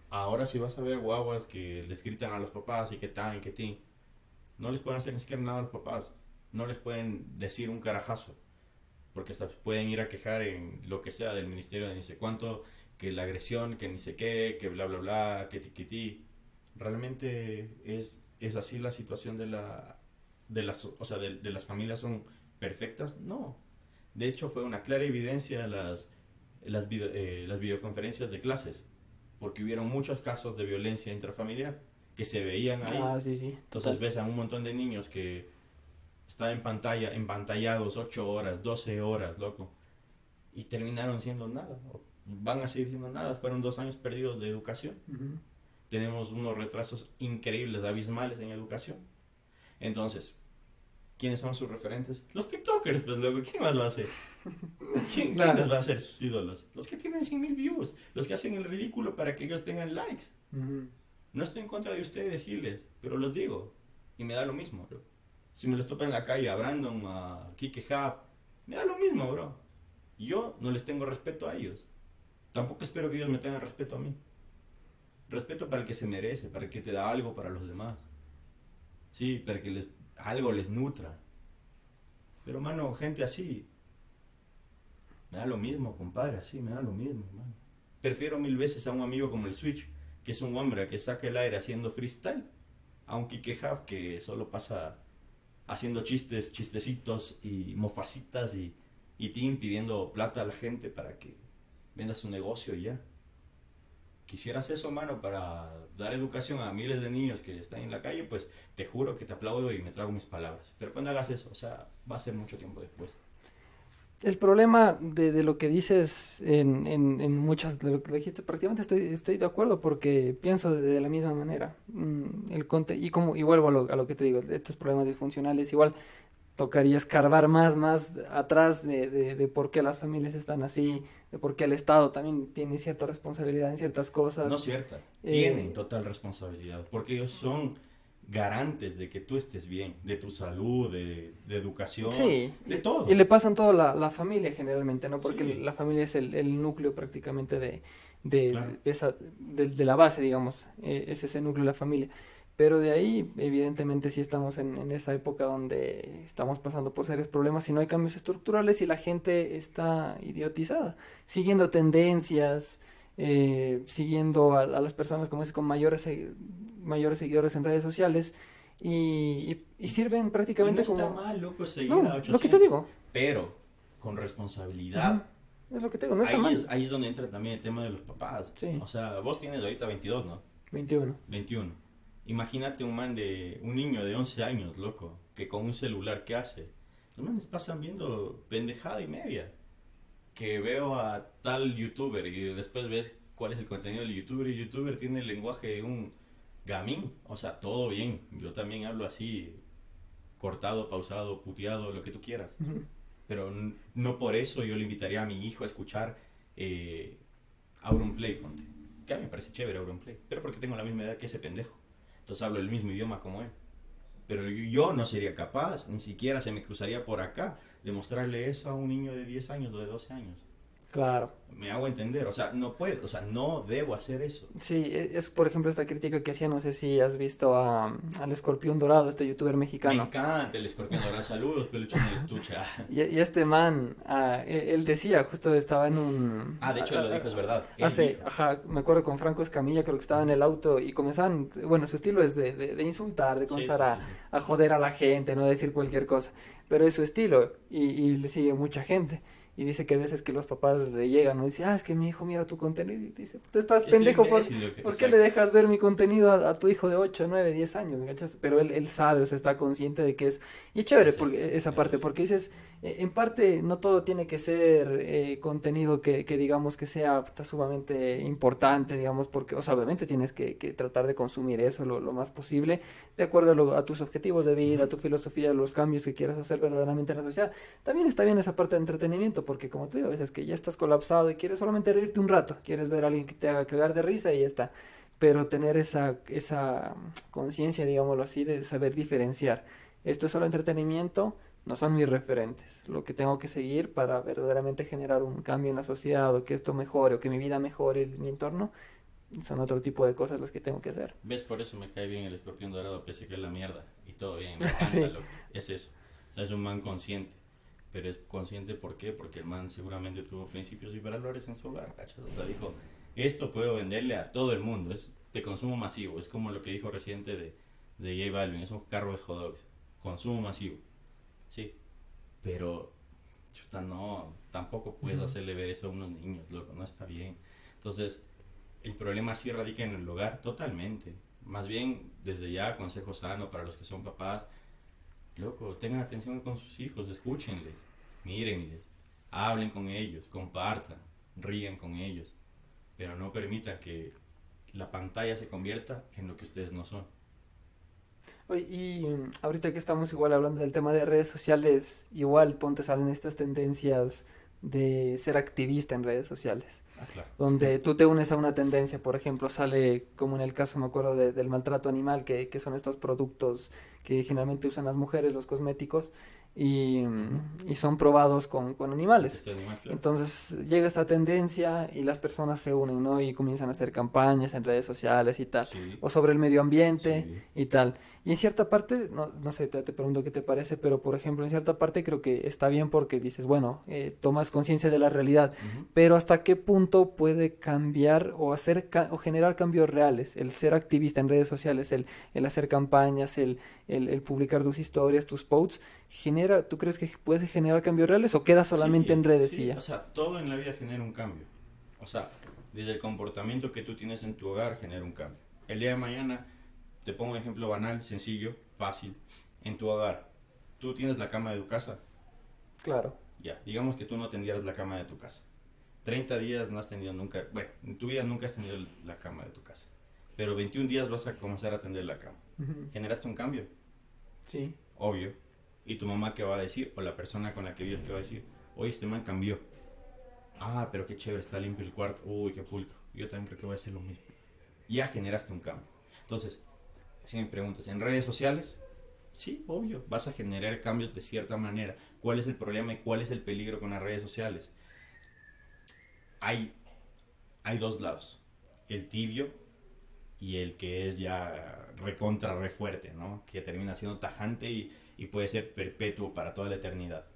Ahora si vas a ver guaguas que les gritan a los papás y que tan y que tin, no les pueden hacer ni siquiera nada a los papás. No les pueden decir un carajazo. Porque hasta pueden ir a quejar en lo que sea del ministerio de ni sé cuánto, que la agresión, que ni sé qué, que bla bla bla, que ti que ti. Realmente es, es así la situación de la de las o sea de, las familias son perfectas no de hecho fue una clara evidencia las las, eh, las videoconferencias de clases porque hubieron muchos casos de violencia intrafamiliar que se veían ahí. Ah, sí, sí. Entonces ves a un montón de niños que están en pantalla, empantallados 8 horas, 12 horas, loco, y terminaron siendo nada. Van a seguir siendo nada. Fueron dos años perdidos de educación. Tenemos unos retrasos increíbles, abismales en educación. Entonces, ¿quiénes son sus referentes? Los TikTokers, pues luego, ¿quién más va a hacer? ¿Quién, va a ser sus ídolos? Los que tienen 100 mil views, los que hacen el ridículo para que ellos tengan likes. No estoy en contra de ustedes, Giles, pero los digo. Y me da lo mismo, bro. Si me los topa en la calle a Brandon, a Kike Huff, me da lo mismo, bro. Yo no les tengo respeto a ellos. Tampoco espero que ellos me tengan respeto a mí. Respeto para el que se merece, para el que te da algo para los demás. Sí, para que les, algo les nutra. Pero, mano, gente así, me da lo mismo, compadre, así, me da lo mismo, mano. Prefiero mil veces a un amigo como el Switch, que es un hombre que saca el aire haciendo freestyle, a un Kike Huff que solo pasa haciendo chistes, chistecitos y mofacitas y, y team pidiendo plata a la gente para que venda su negocio y ya. Quisieras eso, mano, para dar educación a miles de niños que están en la calle, pues te juro que te aplaudo y me trago mis palabras. Pero cuando hagas eso, o sea, va a ser mucho tiempo después el problema de, de, lo que dices en, en, muchas de lo que dijiste prácticamente estoy, estoy de acuerdo porque pienso de, la misma manera mm, el conte y como y vuelvo a lo, a lo que te digo de estos problemas disfuncionales igual tocaría escarbar más más atrás de, de, por qué las familias están así de por qué el Estado también tiene cierta responsabilidad en ciertas cosas no cierta eh, tienen total responsabilidad porque ellos son garantes de que tú estés bien, de tu salud, de, educación, de todo. Y le pasan todo a la, familia generalmente, ¿no? Porque la familia es el, núcleo prácticamente de, de, esa, de, la base, digamos, eh, es ese núcleo de la familia. Pero de ahí, evidentemente, sí estamos en, en esa época donde estamos pasando por serios problemas y no hay cambios estructurales y la gente está idiotizada, siguiendo tendencias, eh, siguiendo a, las personas como es con mayores mayores seguidores en redes sociales y, y, sirven prácticamente no está mal, loco, seguir a 800, lo que te digo. Pero con responsabilidad. Es lo que te digo, no está ahí mal. Es, ahí es donde entra también el tema de los papás. Sí. O sea, vos tienes ahorita 22, ¿no? 21. 21. Imagínate un man de, un niño de 11 años, loco, que con un celular, ¿qué hace? Los manes pasan viendo pendejada y media. Que veo a tal youtuber y después ves cuál es el contenido del youtuber y el youtuber tiene el lenguaje de un gamín, o sea, todo bien. Yo también hablo así, cortado, pausado, puteado, lo que tú quieras. Pero no por eso yo le invitaría a mi hijo a escuchar eh, Auronplay, ponte. Que a mí me parece chévere Auronplay, pero porque tengo la misma edad que ese pendejo. Entonces hablo el mismo idioma como él. Pero yo no sería capaz, ni siquiera se me cruzaría por acá, de mostrarle eso a un niño de 10 años o de 12 años. Claro. Me hago entender, o sea, no puedo, o sea, no debo hacer eso. Sí, e, es por ejemplo esta crítica que hacía, no sé si has visto a, al escorpión dorado, este youtuber mexicano. Me encanta el escorpión dorado, saludos, de estucha. [laughs] y, y, este man, ah, e, él decía, justo estaba en un... Ah, de hecho lo dijo, es verdad. Hace, ajá, me acuerdo con Franco Escamilla, creo que estaba en el auto y comenzaban, bueno, su estilo es de, de, insultar, de comenzar a, a, joder a la gente, no decir cualquier cosa, pero es su estilo y, y le sigue mucha gente y dice que a veces que los papás le llegan, ¿no? Dice, ah, es que mi hijo mira tu contenido. Y dice, te estás pendejo, ¿por, ¿por qué le dejas ver mi contenido a, tu hijo de 8, 9, 10 años? Pero él, él sabe, o sea, está consciente de que es... Y es chévere esa parte, porque dices, en parte no todo tiene que ser eh, contenido que, que, digamos que sea sumamente importante, digamos, porque, o sea, obviamente tienes que, que tratar de consumir eso lo, lo más posible, de acuerdo a, a, tus objetivos de vida, a tu filosofía, a los cambios que quieras hacer verdaderamente en la sociedad. También está bien esa parte de entretenimiento porque como te digo, a veces que ya estás colapsado y quieres solamente reírte un rato, quieres ver a alguien que te haga cagar de risa y ya está. Pero tener esa, esa conciencia, digámoslo así, de saber diferenciar. Esto es solo entretenimiento, no son mis referentes. Lo que tengo que seguir para verdaderamente generar un cambio en la sociedad o que esto mejore o que mi vida mejore, mi entorno, son otro tipo de cosas las que tengo que hacer. ¿Ves? Por eso me cae bien el escorpión dorado, pese que es la mierda. Y todo bien, me [laughs] es eso. es un man consciente. Pero es consciente, ¿por qué? Porque el man seguramente tuvo principios y valores en su hogar, O sea, dijo, esto puedo venderle a todo el mundo, es de consumo masivo. Es como lo que dijo reciente de, de J Balvin, es un carro de hot dogs. Consumo masivo. Sí. Pero, chuta, no, tampoco puedo hacerle ver eso a unos niños, loco, no está bien. Entonces, el problema sí radica en el hogar totalmente. Más bien, desde ya, consejo sano para los que son papás. Loco, tengan atención con sus hijos, escúchenles, mírenles, hablen con ellos, compartan, rían con ellos. Pero no permitan que la pantalla se convierta en lo que ustedes no son. Y ahorita que estamos igual hablando del tema de redes sociales, igual ponte salen estas tendencias de ser activista en redes sociales. Ah, donde tú te unes a una tendencia, por ejemplo, sale como en el caso, me acuerdo, del maltrato animal, que, que son estos productos que generalmente usan las mujeres, los cosméticos, y, y son probados con, con animales. Entonces llega esta tendencia y las personas se unen, ¿no? Y comienzan a hacer campañas en redes sociales y tal, o sobre el medio ambiente y tal. Y en cierta parte, no, no sé, te, pregunto qué te parece, pero por ejemplo, en cierta parte creo que está bien porque dices, bueno, eh, tomas conciencia de la realidad, pero hasta qué punto puede cambiar o hacer o generar cambios reales, el ser activista en redes sociales, el, el hacer campañas, el, el, el, publicar tus historias, tus posts, genera, ¿tú crees que puede generar cambios reales o queda solamente en redes? Sí, o sea, todo en la vida genera un cambio. O sea, desde el comportamiento que tú tienes en tu hogar genera un cambio. El día de mañana te pongo un ejemplo banal, sencillo, fácil. En tu hogar, ¿tú tienes la cama de tu casa? Claro. Ya, digamos que tú no tendrías la cama de tu casa. 30 días no has tenido nunca, bueno, en tu vida nunca has tenido la cama de tu casa. Pero 21 días vas a comenzar a tender la cama. ¿Generaste un cambio? Sí. Obvio. ¿Y tu mamá qué va a decir? O la persona con la que vives qué va a decir? Oye, este man cambió. Ah, pero qué chévere, está limpio el cuarto. Uy, qué pulcro. Yo también creo que voy a hacer lo mismo. Ya generaste un cambio. Entonces, si me preguntas, ¿en redes sociales? Sí, obvio, vas a generar cambios de cierta manera. ¿Cuál es el problema y cuál es el peligro con las redes sociales? Hay, hay dos lados, el tibio y el que es ya recontra, re fuerte, ¿no? Que termina siendo tajante y, puede ser perpetuo para toda la eternidad.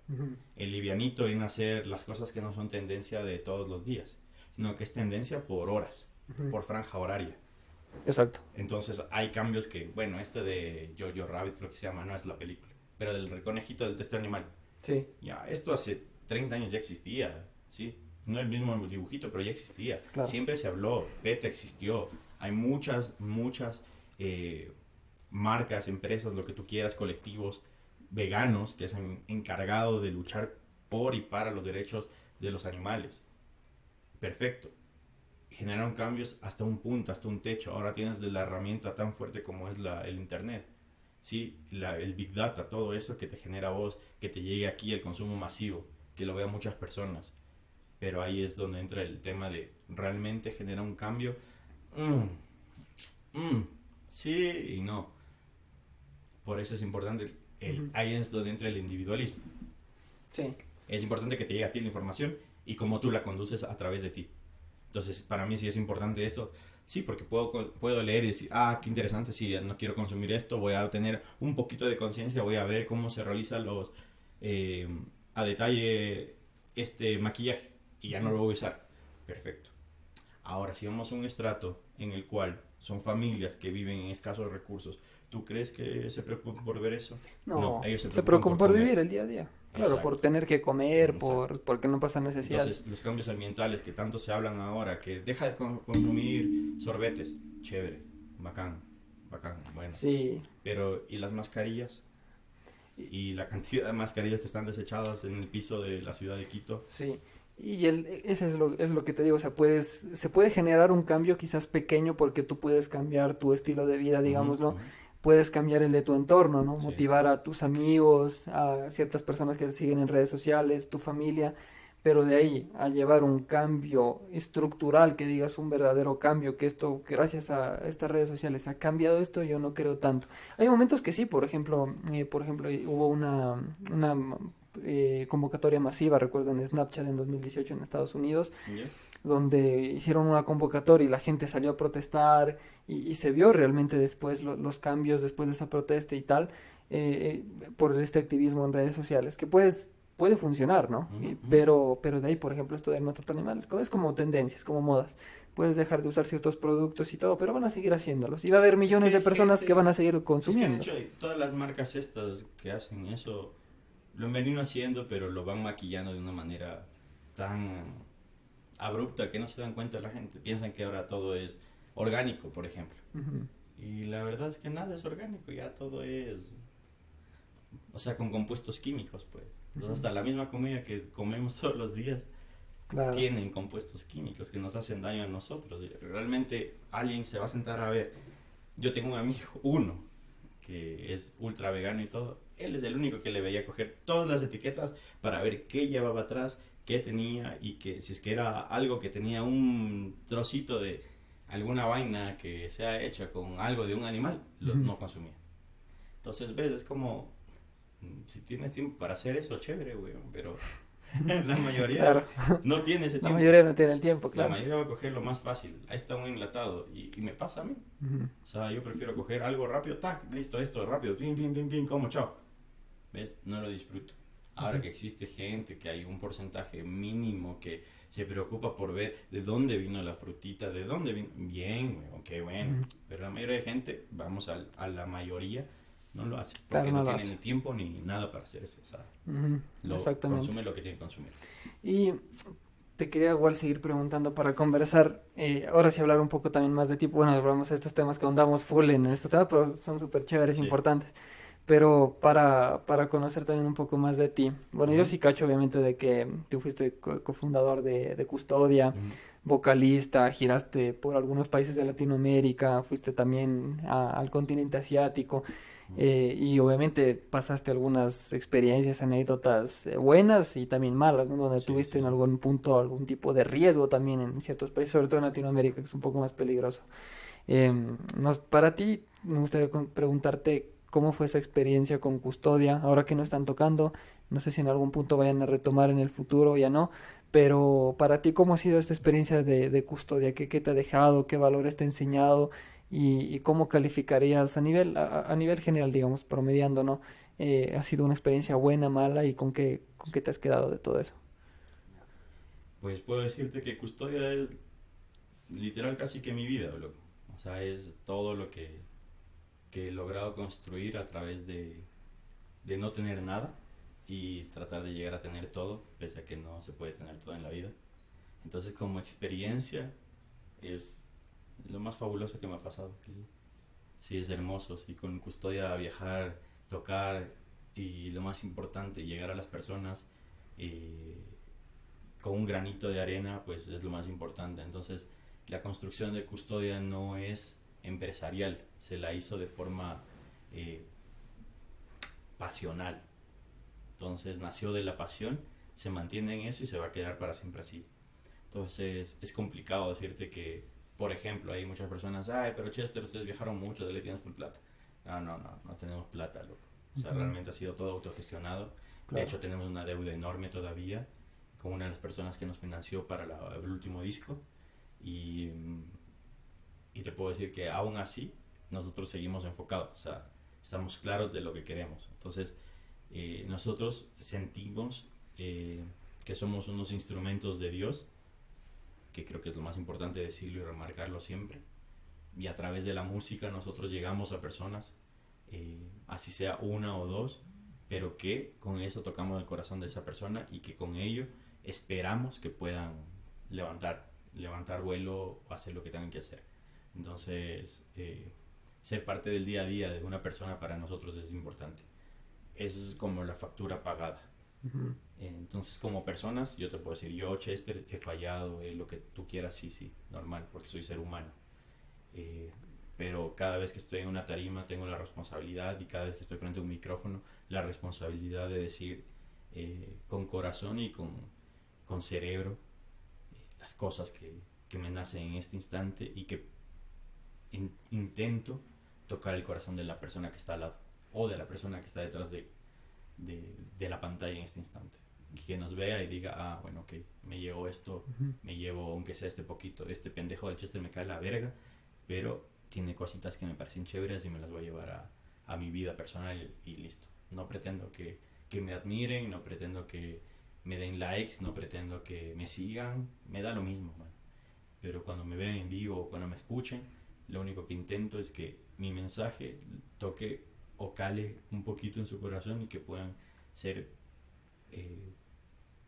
El livianito viene a hacer las cosas que no son tendencia de todos los días, sino que es tendencia por horas, por franja horaria. Exacto. Entonces hay cambios que, bueno, este de Jojo Rabbit creo que se llama, no es la película, pero del reconejito del test animal. Sí. Ya, esto hace 30 años ya existía, ¿sí? No el mismo dibujito, pero ya existía. Siempre se habló, PETA existió. Hay muchas, muchas eh, marcas, empresas, lo que tú quieras, colectivos veganos que se han encargado de luchar por y para los derechos de los animales. Perfecto generaron cambios hasta un punto, hasta un techo. Ahora tienes la herramienta tan fuerte como es la, el Internet. ¿sí? La, el Big Data, todo eso que te genera vos, que te llegue aquí el consumo masivo, que lo vean muchas personas. Pero ahí es donde entra el tema de realmente genera un cambio. Mm, mm, sí y no. Por eso es importante, el, ahí es donde entra el individualismo. Sí. Es importante que te llegue a ti la información y cómo tú la conduces a través de ti. Entonces, para mí sí es importante eso. Sí, porque puedo, puedo leer y decir, ah, qué interesante, sí, no quiero consumir esto, voy a tener un poquito de conciencia, voy a ver cómo se realiza los, eh, a detalle este maquillaje y ya no lo voy a usar. Perfecto. Ahora, si vamos a un estrato en el cual son familias que viven en escasos recursos, ¿tú crees que se preocupan por ver eso? No, ellos se preocupan, por vivir el día a día. Claro, por tener que comer, por porque no pasa necesidad. Entonces, los cambios ambientales que tanto se hablan ahora, que deja de consumir sorbetes, chévere, bacán, bacán, bueno. Sí. Pero, ¿y las mascarillas? Y la cantidad de mascarillas que están desechadas en el piso de la ciudad de Quito. Sí. Y el, ese es lo, es lo que te digo, o sea, puedes, se puede generar un cambio quizás pequeño porque tú puedes cambiar tu estilo de vida, digámoslo, puedes cambiar el de tu entorno, ¿no? Motivar a tus amigos, a ciertas personas que te siguen en redes sociales, tu familia, pero de ahí a llevar un cambio estructural, que digas un verdadero cambio, que esto, gracias a estas redes sociales, ha cambiado esto, yo no creo tanto. Hay momentos que sí, por ejemplo, eh, por ejemplo, hubo una, una eh, convocatoria masiva, recuerdo en Snapchat en 2018 en Estados Unidos, donde hicieron una convocatoria y la gente salió a protestar y, se vio realmente después los cambios después de esa protesta y tal, eh, por este activismo en redes sociales, que puedes puede funcionar, ¿no? pero, pero de ahí, por ejemplo, esto del maltrato animal, es como tendencias, como modas. Puedes dejar de usar ciertos productos y todo, pero van a seguir haciéndolos. Y va a haber millones de personas que van a seguir consumiendo. Es que de hecho, todas las marcas estas que hacen eso, lo han venido haciendo, pero lo van maquillando de una manera tan abrupta que no se dan cuenta la gente. Piensan que ahora todo es orgánico, por ejemplo. Y la verdad es que nada es orgánico, ya todo es... O sea, con compuestos químicos, pues. Entonces, hasta la misma comida que comemos [laughs] todos los días tienen compuestos químicos que nos hacen daño a nosotros. Realmente alguien se va a sentar a ver. Yo tengo un amigo, uno, que es ultra vegano y todo. Él es el único que le veía coger todas las etiquetas para ver qué llevaba atrás, qué tenía y que si es que era algo que tenía un trocito de alguna vaina que sea hecha con algo de un animal, lo, no consumía. Entonces, ves, es como si tienes tiempo para hacer eso, chévere, güey, pero [laughs] la mayoría no tiene ese tiempo. La mayoría no tiene el tiempo, claro. La mayoría va a coger lo más fácil. Ahí está un enlatado y, me pasa a mí. O sea, yo prefiero coger algo rápido, tac, listo, esto, rápido, pim, pim, pim, pim, como, chao. ¿Ves? No lo disfruto. Ahora que existe gente, que hay un porcentaje mínimo que se preocupa por ver de dónde vino la frutita, de dónde vino. Bien, güey, ok, bueno. Pero la mayoría de gente, vamos a, a la mayoría, no lo hace. Porque no, tiene ni tiempo ni nada para hacer eso. Exactamente. Consume lo que tiene que consumir. Y te quería igual seguir preguntando para conversar. Eh, ahora sí hablar un poco también más de tipo. Bueno, hablamos de estos temas que andamos full en estos temas, pero son súper chéveres, importantes. Pero para, para conocer también un poco más de ti. Bueno, yo sí cacho obviamente de que tú fuiste cofundador de, de Custodia. vocalista, giraste por algunos países de Latinoamérica, fuiste también al continente asiático. Eh, y obviamente pasaste algunas experiencias, anécdotas eh, buenas y también malas, ¿no? Donde tuviste en algún punto algún tipo de riesgo también en ciertos países, sobre todo en Latinoamérica, que es un poco más peligroso. Eh, nos, para ti, me gustaría preguntarte cómo fue esa experiencia con Custodia, ahora que no están tocando, no sé si en algún punto vayan a retomar en el futuro ya no, pero para ti, ¿cómo ha sido esta experiencia de, Custodia? ¿Qué, ¿Qué te ha dejado? ¿Qué valores te ha enseñado? y, cómo calificarías a nivel, a, nivel general, digamos, promediando, ¿no? Eh, ¿Ha sido una experiencia buena, mala y con qué, con qué te has quedado de todo eso? Pues puedo decirte que custodia es literal casi que mi vida, loco. O sea, es todo lo que, que he logrado construir a través de, de no tener nada y tratar de llegar a tener todo, pese a que no se puede tener todo en la vida. Entonces, como experiencia, es lo más fabuloso que me ha pasado. Sí, es hermoso, sí, con custodia viajar, tocar y lo más importante, llegar a las personas eh, con un granito de arena, pues es lo más importante. Entonces, la construcción de custodia no es empresarial, se la hizo de forma eh, pasional. Entonces, nació de la pasión, se mantiene en eso y se va a quedar para siempre así. Entonces, es complicado decirte que por ejemplo, hay muchas personas, ay, pero Chester, ustedes viajaron mucho, de le tienes full plata. No, no, no, no tenemos plata, loco. O sea, realmente ha sido todo autogestionado. De hecho, tenemos una deuda enorme todavía con una de las personas que nos financió para el último disco. Y, y te puedo decir que aún así, nosotros seguimos enfocados. O sea, estamos claros de lo que queremos. Entonces, eh, nosotros sentimos eh, que somos unos instrumentos de Dios que creo que es lo más importante decirlo y remarcarlo siempre. Y a través de la música nosotros llegamos a personas, eh, así sea una o dos, pero que con eso tocamos el corazón de esa persona y que con ello esperamos que puedan levantar, levantar vuelo o hacer lo que tengan que hacer. Entonces, eh, ser parte del día a día de una persona para nosotros es importante. Esa es como la factura pagada. Entonces, como personas, yo te puedo decir, yo, Chester, he fallado, lo que tú quieras, sí, sí, normal, porque soy ser humano. Eh, pero cada vez que estoy en una tarima tengo la responsabilidad y cada vez que estoy frente a un micrófono, la responsabilidad de decir eh, con corazón y con, con cerebro las cosas que, que me nacen en este instante y que intento tocar el corazón de la persona que está al lado o de la persona que está detrás de, de, la pantalla en este instante. Que nos vea y diga, ah, bueno, ok, me llevo esto, me llevo, aunque sea este poquito, este pendejo de Chester me cae la verga, pero tiene cositas que me parecen chéveres y me las voy a llevar a, a mi vida personal y, listo. No pretendo que, que, me admiren, no pretendo que me den likes, no pretendo que me sigan, me da lo mismo, Pero cuando me ven en vivo o cuando me escuchen, lo único que intento es que mi mensaje toque o cale un poquito en su corazón y que puedan ser eh,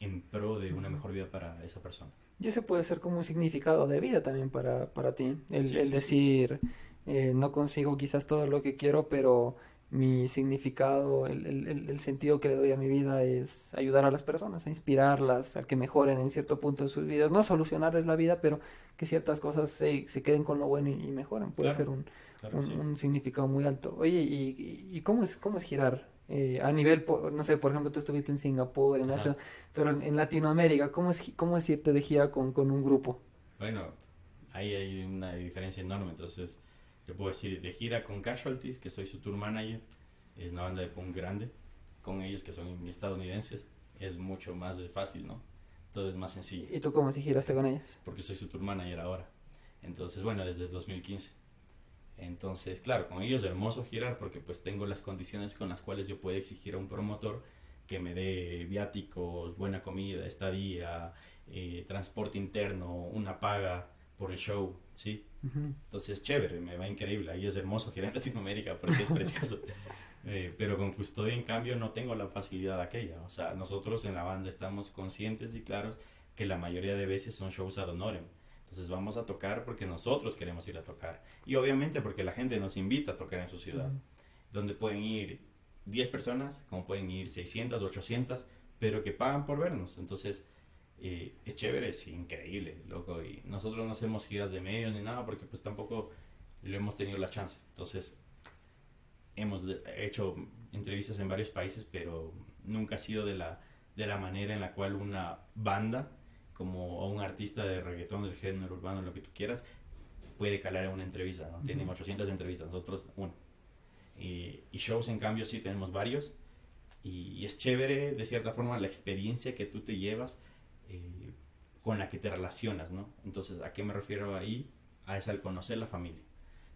en pro de una mejor vida para esa persona. Y ese puede ser como un significado de vida también para, para ti, el, el decir, eh, no consigo quizás todo lo que quiero, pero mi significado, el, el, el, sentido que le doy a mi vida es ayudar a las personas, a inspirarlas, a que mejoren en cierto punto de sus vidas, no solucionarles la vida, pero que ciertas cosas se, se queden con lo bueno y, mejoren. Puede ser un, un, significado muy alto. Oye, ¿y, y cómo, es, cómo es girar? Eh, a nivel, no sé, por ejemplo, tú estuviste en Singapur, en Asia, pero en, Latinoamérica, ¿cómo es, ¿cómo es irte de gira con, con un grupo? Bueno, ahí hay una diferencia enorme, entonces te puedo decir, de gira con Casualties, que soy su tour manager, es una banda de punk grande, con ellos que son estadounidenses, es mucho más fácil, ¿no? Todo es más sencillo. ¿Y tú cómo si giraste con ellos? Porque soy su tour manager ahora. Entonces, bueno, desde 2015. Entonces, claro, con ellos es hermoso girar porque pues tengo las condiciones con las cuales yo puedo exigir a un promotor que me dé viáticos, buena comida, estadía, eh, transporte interno, una paga por el show, ¿sí? Entonces, chévere, me va increíble. Ahí es hermoso girar en Latinoamérica porque es [laughs] precioso. Eh, pero con custodia, en cambio, no tengo la facilidad aquella. O sea, nosotros en la banda estamos conscientes y claros que la mayoría de veces son shows ad honorem. Entonces vamos a tocar porque nosotros queremos ir a tocar. Y obviamente porque la gente nos invita a tocar en su ciudad. Donde pueden ir 10 personas, como pueden ir 600, 800, pero que pagan por vernos. Entonces, eh, es chévere, es increíble, loco. Y nosotros no hacemos giras de medios ni nada porque pues tampoco lo hemos tenido la chance. Entonces, hemos hecho entrevistas en varios países, pero nunca ha sido de la, de la manera en la cual una banda, como un artista de reggaetón, del género urbano, lo que tú quieras, puede calar en una entrevista. ¿no? Tienen 800 entrevistas, nosotros uno. Y, y, shows, en cambio, sí tenemos varios. Y, es chévere, de cierta forma, la experiencia que tú te llevas eh, con la que te relacionas, ¿no? Entonces, ¿a qué me refiero ahí? A es al conocer la familia.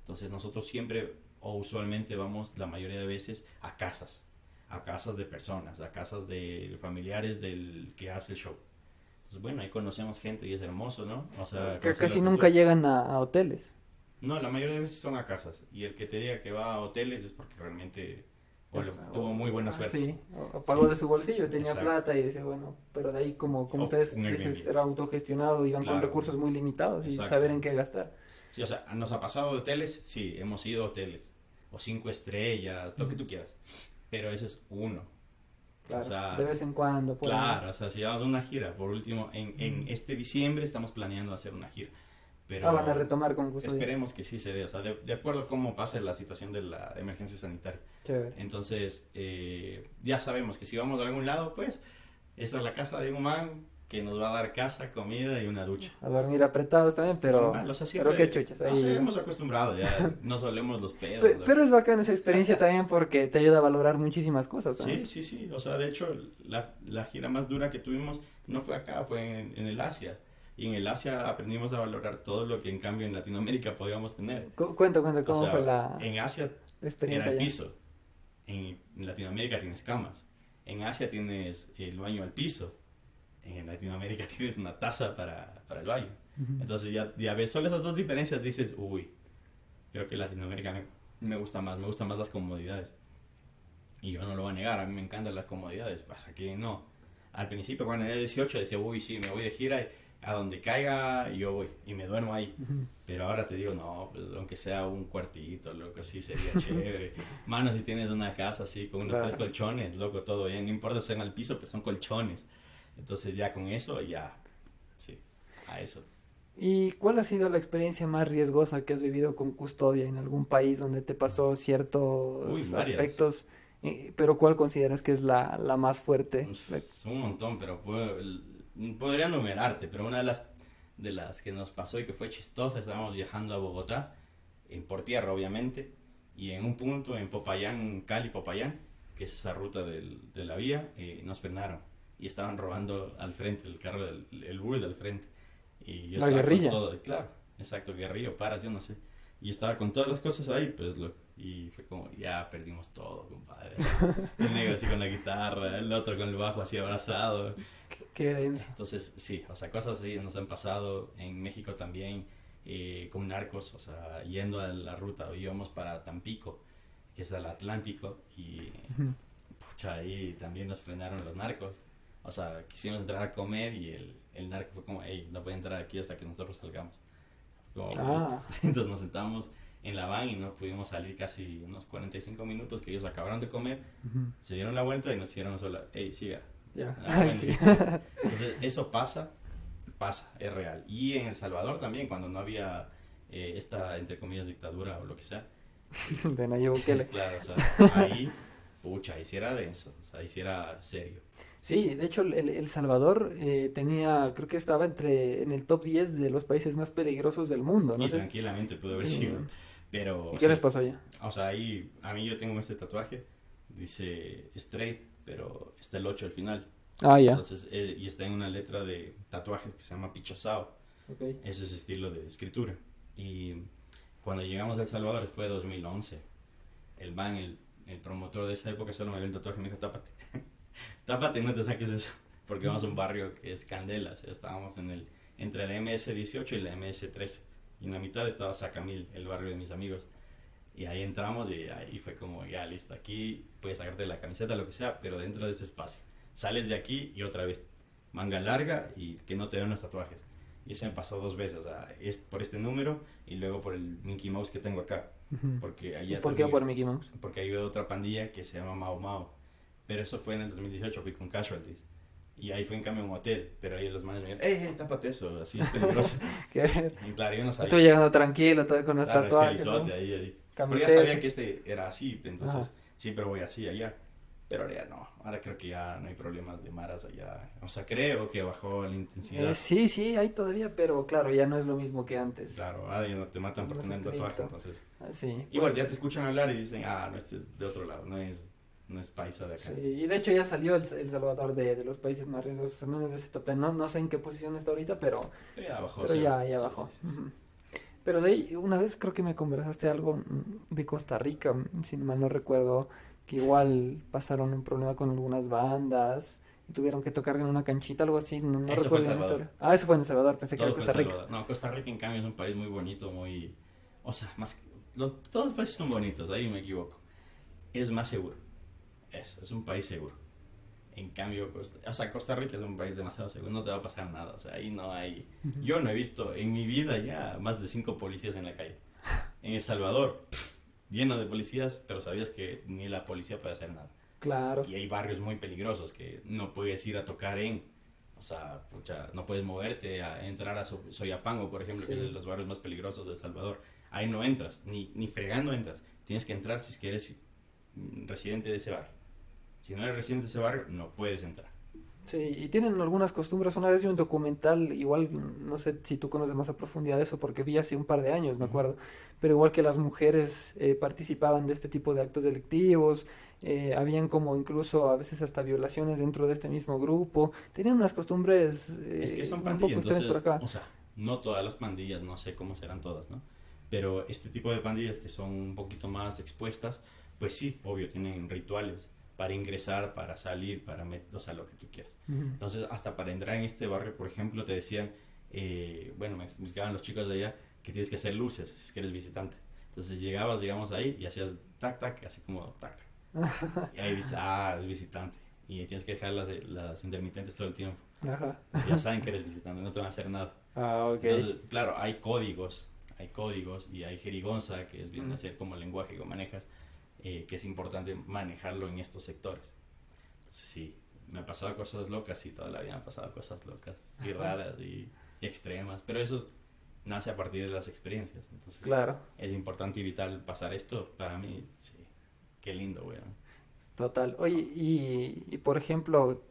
Entonces, nosotros siempre o usualmente vamos la mayoría de veces a casas, a casas de personas, a casas de familiares del que hace el show. Entonces, bueno, ahí conocemos gente y es hermoso, ¿no? O sea, que casi nunca llegan a, hoteles. No, la mayoría de veces son a casas. Y el que te diga que va a hoteles es porque realmente tuvo muy buena suerte. Sí, o pagó de su bolsillo, tenía plata y decía, bueno, pero de ahí como, como ustedes dices, era autogestionado, iban con recursos muy limitados y saber en qué gastar. Sí, o sea, nos ha pasado de hoteles, sí, hemos ido a hoteles, o cinco estrellas, lo que tú quieras, pero ese es uno. Claro, de vez en cuando. Claro, o sea, si vamos a una gira, por último, en, en este diciembre estamos planeando hacer una gira. Pero ah, van a retomar con gusto. Esperemos que sí se dé, o sea, de, acuerdo a cómo pase la situación de la emergencia sanitaria. Entonces, eh, ya sabemos que si vamos a algún lado, pues, esta es la casa de un man, que nos va a dar casa, comida y una ducha. A dormir apretados también, pero, pero qué chuchas. Ahí... Nos hemos acostumbrado, ya no solemos los pedos. Pero, pero, es bacán esa experiencia también porque te ayuda a valorar muchísimas cosas. Sí, sí, sí. O sea, de hecho, la, la, gira más dura que tuvimos no fue acá, fue en, en, el Asia. Y en el Asia aprendimos a valorar todo lo que en cambio en Latinoamérica podíamos tener. cuento, cuento, ¿cómo fue la En Asia experiencia era el piso. En, en Latinoamérica tienes camas. En Asia tienes el baño al piso en Latinoamérica [laughs] tienes una taza para, para el baño. Entonces ya, ya ves solo esas dos diferencias, dices, uy, creo que Latinoamérica me, me, gusta más, me gustan más las comodidades. Y yo no lo voy a negar, a mí me encantan las comodidades, pasa que no. Al principio cuando era 18 decía, uy, sí, me voy de gira, a donde caiga yo voy y me duermo ahí. Pero ahora te digo, no, pues aunque sea un cuartito, loco, sí sería chévere. [laughs] Mano, si tienes una casa así con unos tres colchones, loco, todo bien, no importa si sean al piso, pero son colchones. Entonces ya con eso, ya, sí, a eso. ¿Y cuál ha sido la experiencia más riesgosa que has vivido con custodia en algún país donde te pasó ciertos aspectos? Pero ¿cuál consideras que es la, la más fuerte? Es un montón, pero podría numerarte, pero una de las, de las que nos pasó y que fue chistosa, estábamos viajando a Bogotá, en por tierra obviamente, y en un punto en Popayán, Cali, Popayán, que es esa ruta del, de la vía, eh, nos frenaron y estaban robando al frente el carro, del, el bus del frente. Y yo La estaba con guerrilla. todo, claro, exacto, guerrillo, paras, yo no sé. Y estaba con todas las cosas ahí, pues, lo, y fue como, ya perdimos todo, compadre. [laughs] El negro así con la guitarra, el otro con el bajo así abrazado. Qué denso. Entonces, sí, o sea, cosas así nos han pasado en México también, eh, con narcos, o sea, yendo a la ruta, íbamos para Tampico, que es al Atlántico, y pucha, ahí también nos frenaron los narcos. O sea, quisimos entrar a comer y el, el narco fue como, hey, no puede entrar aquí hasta que nosotros salgamos. Como, Ah. [laughs] Entonces nos sentamos en la van y no pudimos salir casi unos 45 minutos que ellos acabaron de comer, Ujú. se dieron la vuelta y nos hicieron sola, hey, siga, Ya. Ah, [laughs] bueno, Sí. [laughs] Entonces, eso pasa, pasa, es real. Y en El Salvador también, cuando no había eh, esta, entre comillas, dictadura o lo que sea. [laughs] De Nayib Bukele. Claro, o sea, ahí, pucha, ahí sí era denso, o sea, ahí sí era serio. Sí, de hecho, el, El Salvador eh, tenía, creo que estaba entre, en el top 10 de los países más peligrosos del mundo, ¿no? y tranquilamente pudo haber sido. Pero, ¿Y qué sí, les pasó allá? o sea, ahí, a mí yo tengo este tatuaje, dice straight, pero está el 8 al final. Ah, ya. Entonces, eh, y está en una letra de tatuajes que se llama Pichosao. Ok. es ese estilo de escritura. Y cuando llegamos a El Salvador fue 2011. El man, el, el promotor de esa época, solo me vio el tatuaje y me dijo, tápate. [laughs] tápate, no te saques eso. [laughs] Porque vamos a un barrio que es Candela. o sea, estábamos en el, entre la MS-18 y la MS-13. Y en la mitad estaba Sacamil, el barrio de mis amigos. Y ahí entramos y ahí fue como, ya listo, aquí puedes sacarte la camiseta, lo que sea, pero dentro de este espacio. Sales de aquí y otra vez, manga larga y que no te vean los tatuajes. Y eso me pasó dos veces, o sea, es por este número y luego por el Mickey Mouse que tengo acá. Porque ¿Y allá por qué por Mickey Mouse? Porque hay otra pandilla que se llama Mao Mao. Pero eso fue en el 2018, fui con Casualties. Y ahí fue en cambio un hotel, pero ahí los manes me dijeron, ¡eh, tápate eso! Así es peligroso. [laughs] ¿Qué? y claro, yo no sabía. Estoy llegando tranquilo, todo con los Claro, tatuajes. ahí, ahí. Pero ya sabía que este era así, entonces Ajá. siempre voy así allá. Pero ahora ya no, ahora creo que ya no hay problemas de maras allá. O sea, creo que bajó la intensidad. Eh, sí, sí, hay todavía, pero claro, ya no es lo mismo que antes. Claro, ahora ya no te matan por tener tatuaje, estricto. entonces. Ah, Sí. Igual ya te escuchan hablar y dicen, ah, no, este es de otro lado, no es, no es paisa de acá. Sí, y de hecho ya salió el, El Salvador de, de los países más riesgosos, al menos de ese tope. No, no sé en qué posición está ahorita, pero, Pero ya bajó. pero sí. ya, ya Sí, bajó. sí. Pero de ahí, una vez creo que me conversaste algo mm, de Costa Rica, mm, si mal no recuerdo, que igual pasaron un problema con algunas bandas y tuvieron que tocar en una canchita, algo así, no, recuerdo la historia. Ah, eso fue en El Salvador, pensé que era Costa Rica. Salvador. No, Costa Rica en cambio es un país muy bonito, muy... O sea, más... Los, todos los países son bonitos, ahí me equivoco. Es más seguro. Eso, es un país seguro. En cambio, Costa, o sea, Costa Rica es un país demasiado seguro, no te va a pasar nada. O sea, ahí no hay... Yo no he visto en mi vida ya más de cinco policías en la calle. [laughs] En El Salvador, pff, lleno de policías, pero sabías que ni la policía puede hacer nada. Claro. Y hay barrios muy peligrosos que no puedes ir a tocar en. O sea, pucha, no puedes moverte a entrar a So- Soyapango, por ejemplo, que es de los barrios más peligrosos de El Salvador. Ahí no entras, ni, ni fregando entras. Tienes que entrar si es que eres residente de ese barrio. Si no eres residente de ese barrio, no puedes entrar. Sí, y tienen algunas costumbres. Una vez vi un documental, igual no sé si tú conoces más a profundidad eso, porque vi hace un par de años, me acuerdo, pero igual que las mujeres eh, participaban de este tipo de actos delictivos, eh, habían como incluso a veces hasta violaciones dentro de este mismo grupo, tenían unas costumbres eh, es que son pandillas, entonces, por acá. o sea, no todas las pandillas, no sé cómo serán todas, ¿no? Pero este tipo de pandillas que son un poquito más expuestas, pues sí, obvio, tienen rituales para ingresar, para salir, para meter, o sea, lo que tú quieras. Entonces, hasta para entrar en este barrio, por ejemplo, te decían, eh, bueno, me explicaban los chicos de allá que tienes que hacer luces si es que eres visitante. Entonces llegabas, digamos, ahí y hacías tac, tac, así como tac, tac. [laughs] Y ahí dices, ah, es visitante. Y tienes que dejar las, las intermitentes todo el tiempo. Ajá. Ya saben que eres visitante, no te van a hacer nada. [laughs] Ah, ok. Entonces, claro, hay códigos, hay códigos y hay jerigonza, que es bien hacer como el lenguaje que manejas, eh, que es importante manejarlo en estos sectores. Entonces sí, me han pasado cosas locas y toda la vida me han pasado cosas locas y raras y, y extremas, pero eso nace a partir de las experiencias. Entonces Claro, es importante y vital pasar esto. Para mí, sí, qué lindo, weón. total. Oye, y, y por ejemplo,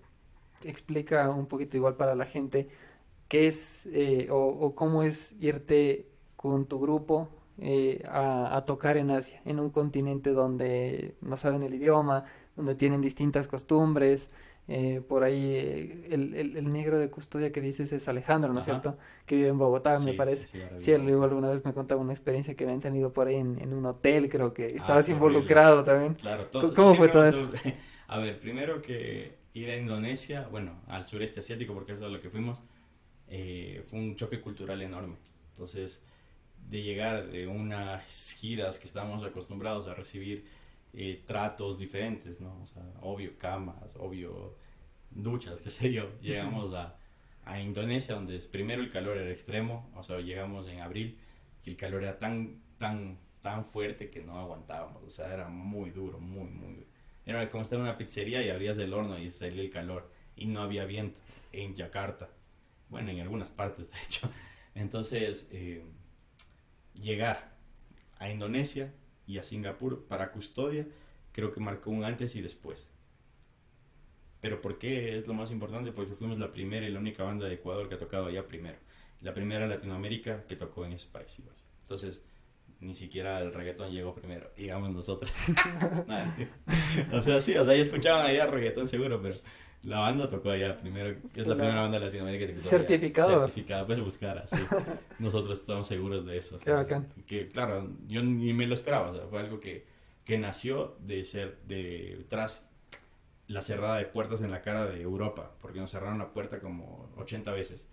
explica un poquito igual para la gente qué es eh, o, o, cómo es irte con tu grupo eh, a, a, tocar en Asia, en un continente donde no saben el idioma, donde tienen distintas costumbres. Eh, por ahí eh, el, el, el, negro de custodia que dices es Alejandro, ¿no es cierto? Que vive en Bogotá, sí, me parece. Sí, sí, sí alguna vez me contaba una experiencia que habían tenido por ahí en, en un hotel, creo que ah, estabas ah, involucrado también. Claro, todo, ¿Cómo fue todo eso? [laughs] A ver, primero que ir a Indonesia, bueno, al sureste asiático, porque eso es a lo que fuimos, eh, fue un choque cultural enorme. Entonces, de llegar de unas giras que estábamos acostumbrados a recibir eh, tratos diferentes, ¿no? O sea, obvio camas, obvio duchas, [laughs] qué sé yo. Llegamos a, a Indonesia, donde es, primero el calor era extremo, o sea, llegamos en abril y el calor era tan, tan, tan fuerte que no aguantábamos, o sea, era muy duro, muy, muy Era como estar en una pizzería y abrías el horno y salía el calor y no había viento en Yakarta. Bueno, en algunas partes, de hecho. Entonces, eh, llegar a Indonesia y a Singapur para custodia, creo que marcó un antes y después. Pero ¿por qué es lo más importante? Porque fuimos la primera y la única banda de Ecuador que ha tocado allá primero. La primera Latinoamérica que tocó en ese país igual. Entonces, ni siquiera el reggaetón llegó primero, digamos nosotros. [laughs] [laughs] o sea, sí, o sea, ya escuchaban allá reggaetón seguro, pero la banda tocó allá primero, es la, la primera banda de Latinoamérica que tocó Certificado. Allá. Certificado, puedes buscar así. [laughs] Nosotros estamos seguros de eso. Qué bacán. Que claro, yo ni me lo esperaba, o sea, fue algo que, que nació de ser, de tras la cerrada de puertas en la cara de Europa, porque nos cerraron la puerta como 80 veces.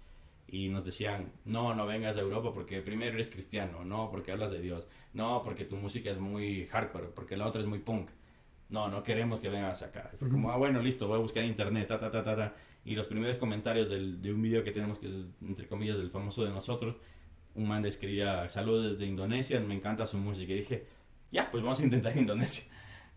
Y nos decían, no, no vengas a Europa porque primero eres cristiano, no, porque hablas de Dios, no, porque tu música es muy hardcore, porque la otra es muy punk no, no queremos que vengas acá. Fue como, ah, bueno, listo, voy a buscar internet, ta, ta, ta, ta, ta. Y los primeros comentarios del, de un video que tenemos, que es, entre comillas, del famoso de nosotros, un man escribía, saludos desde Indonesia, me encanta su música. Y dije, ya, pues vamos a intentar [laughs] Indonesia.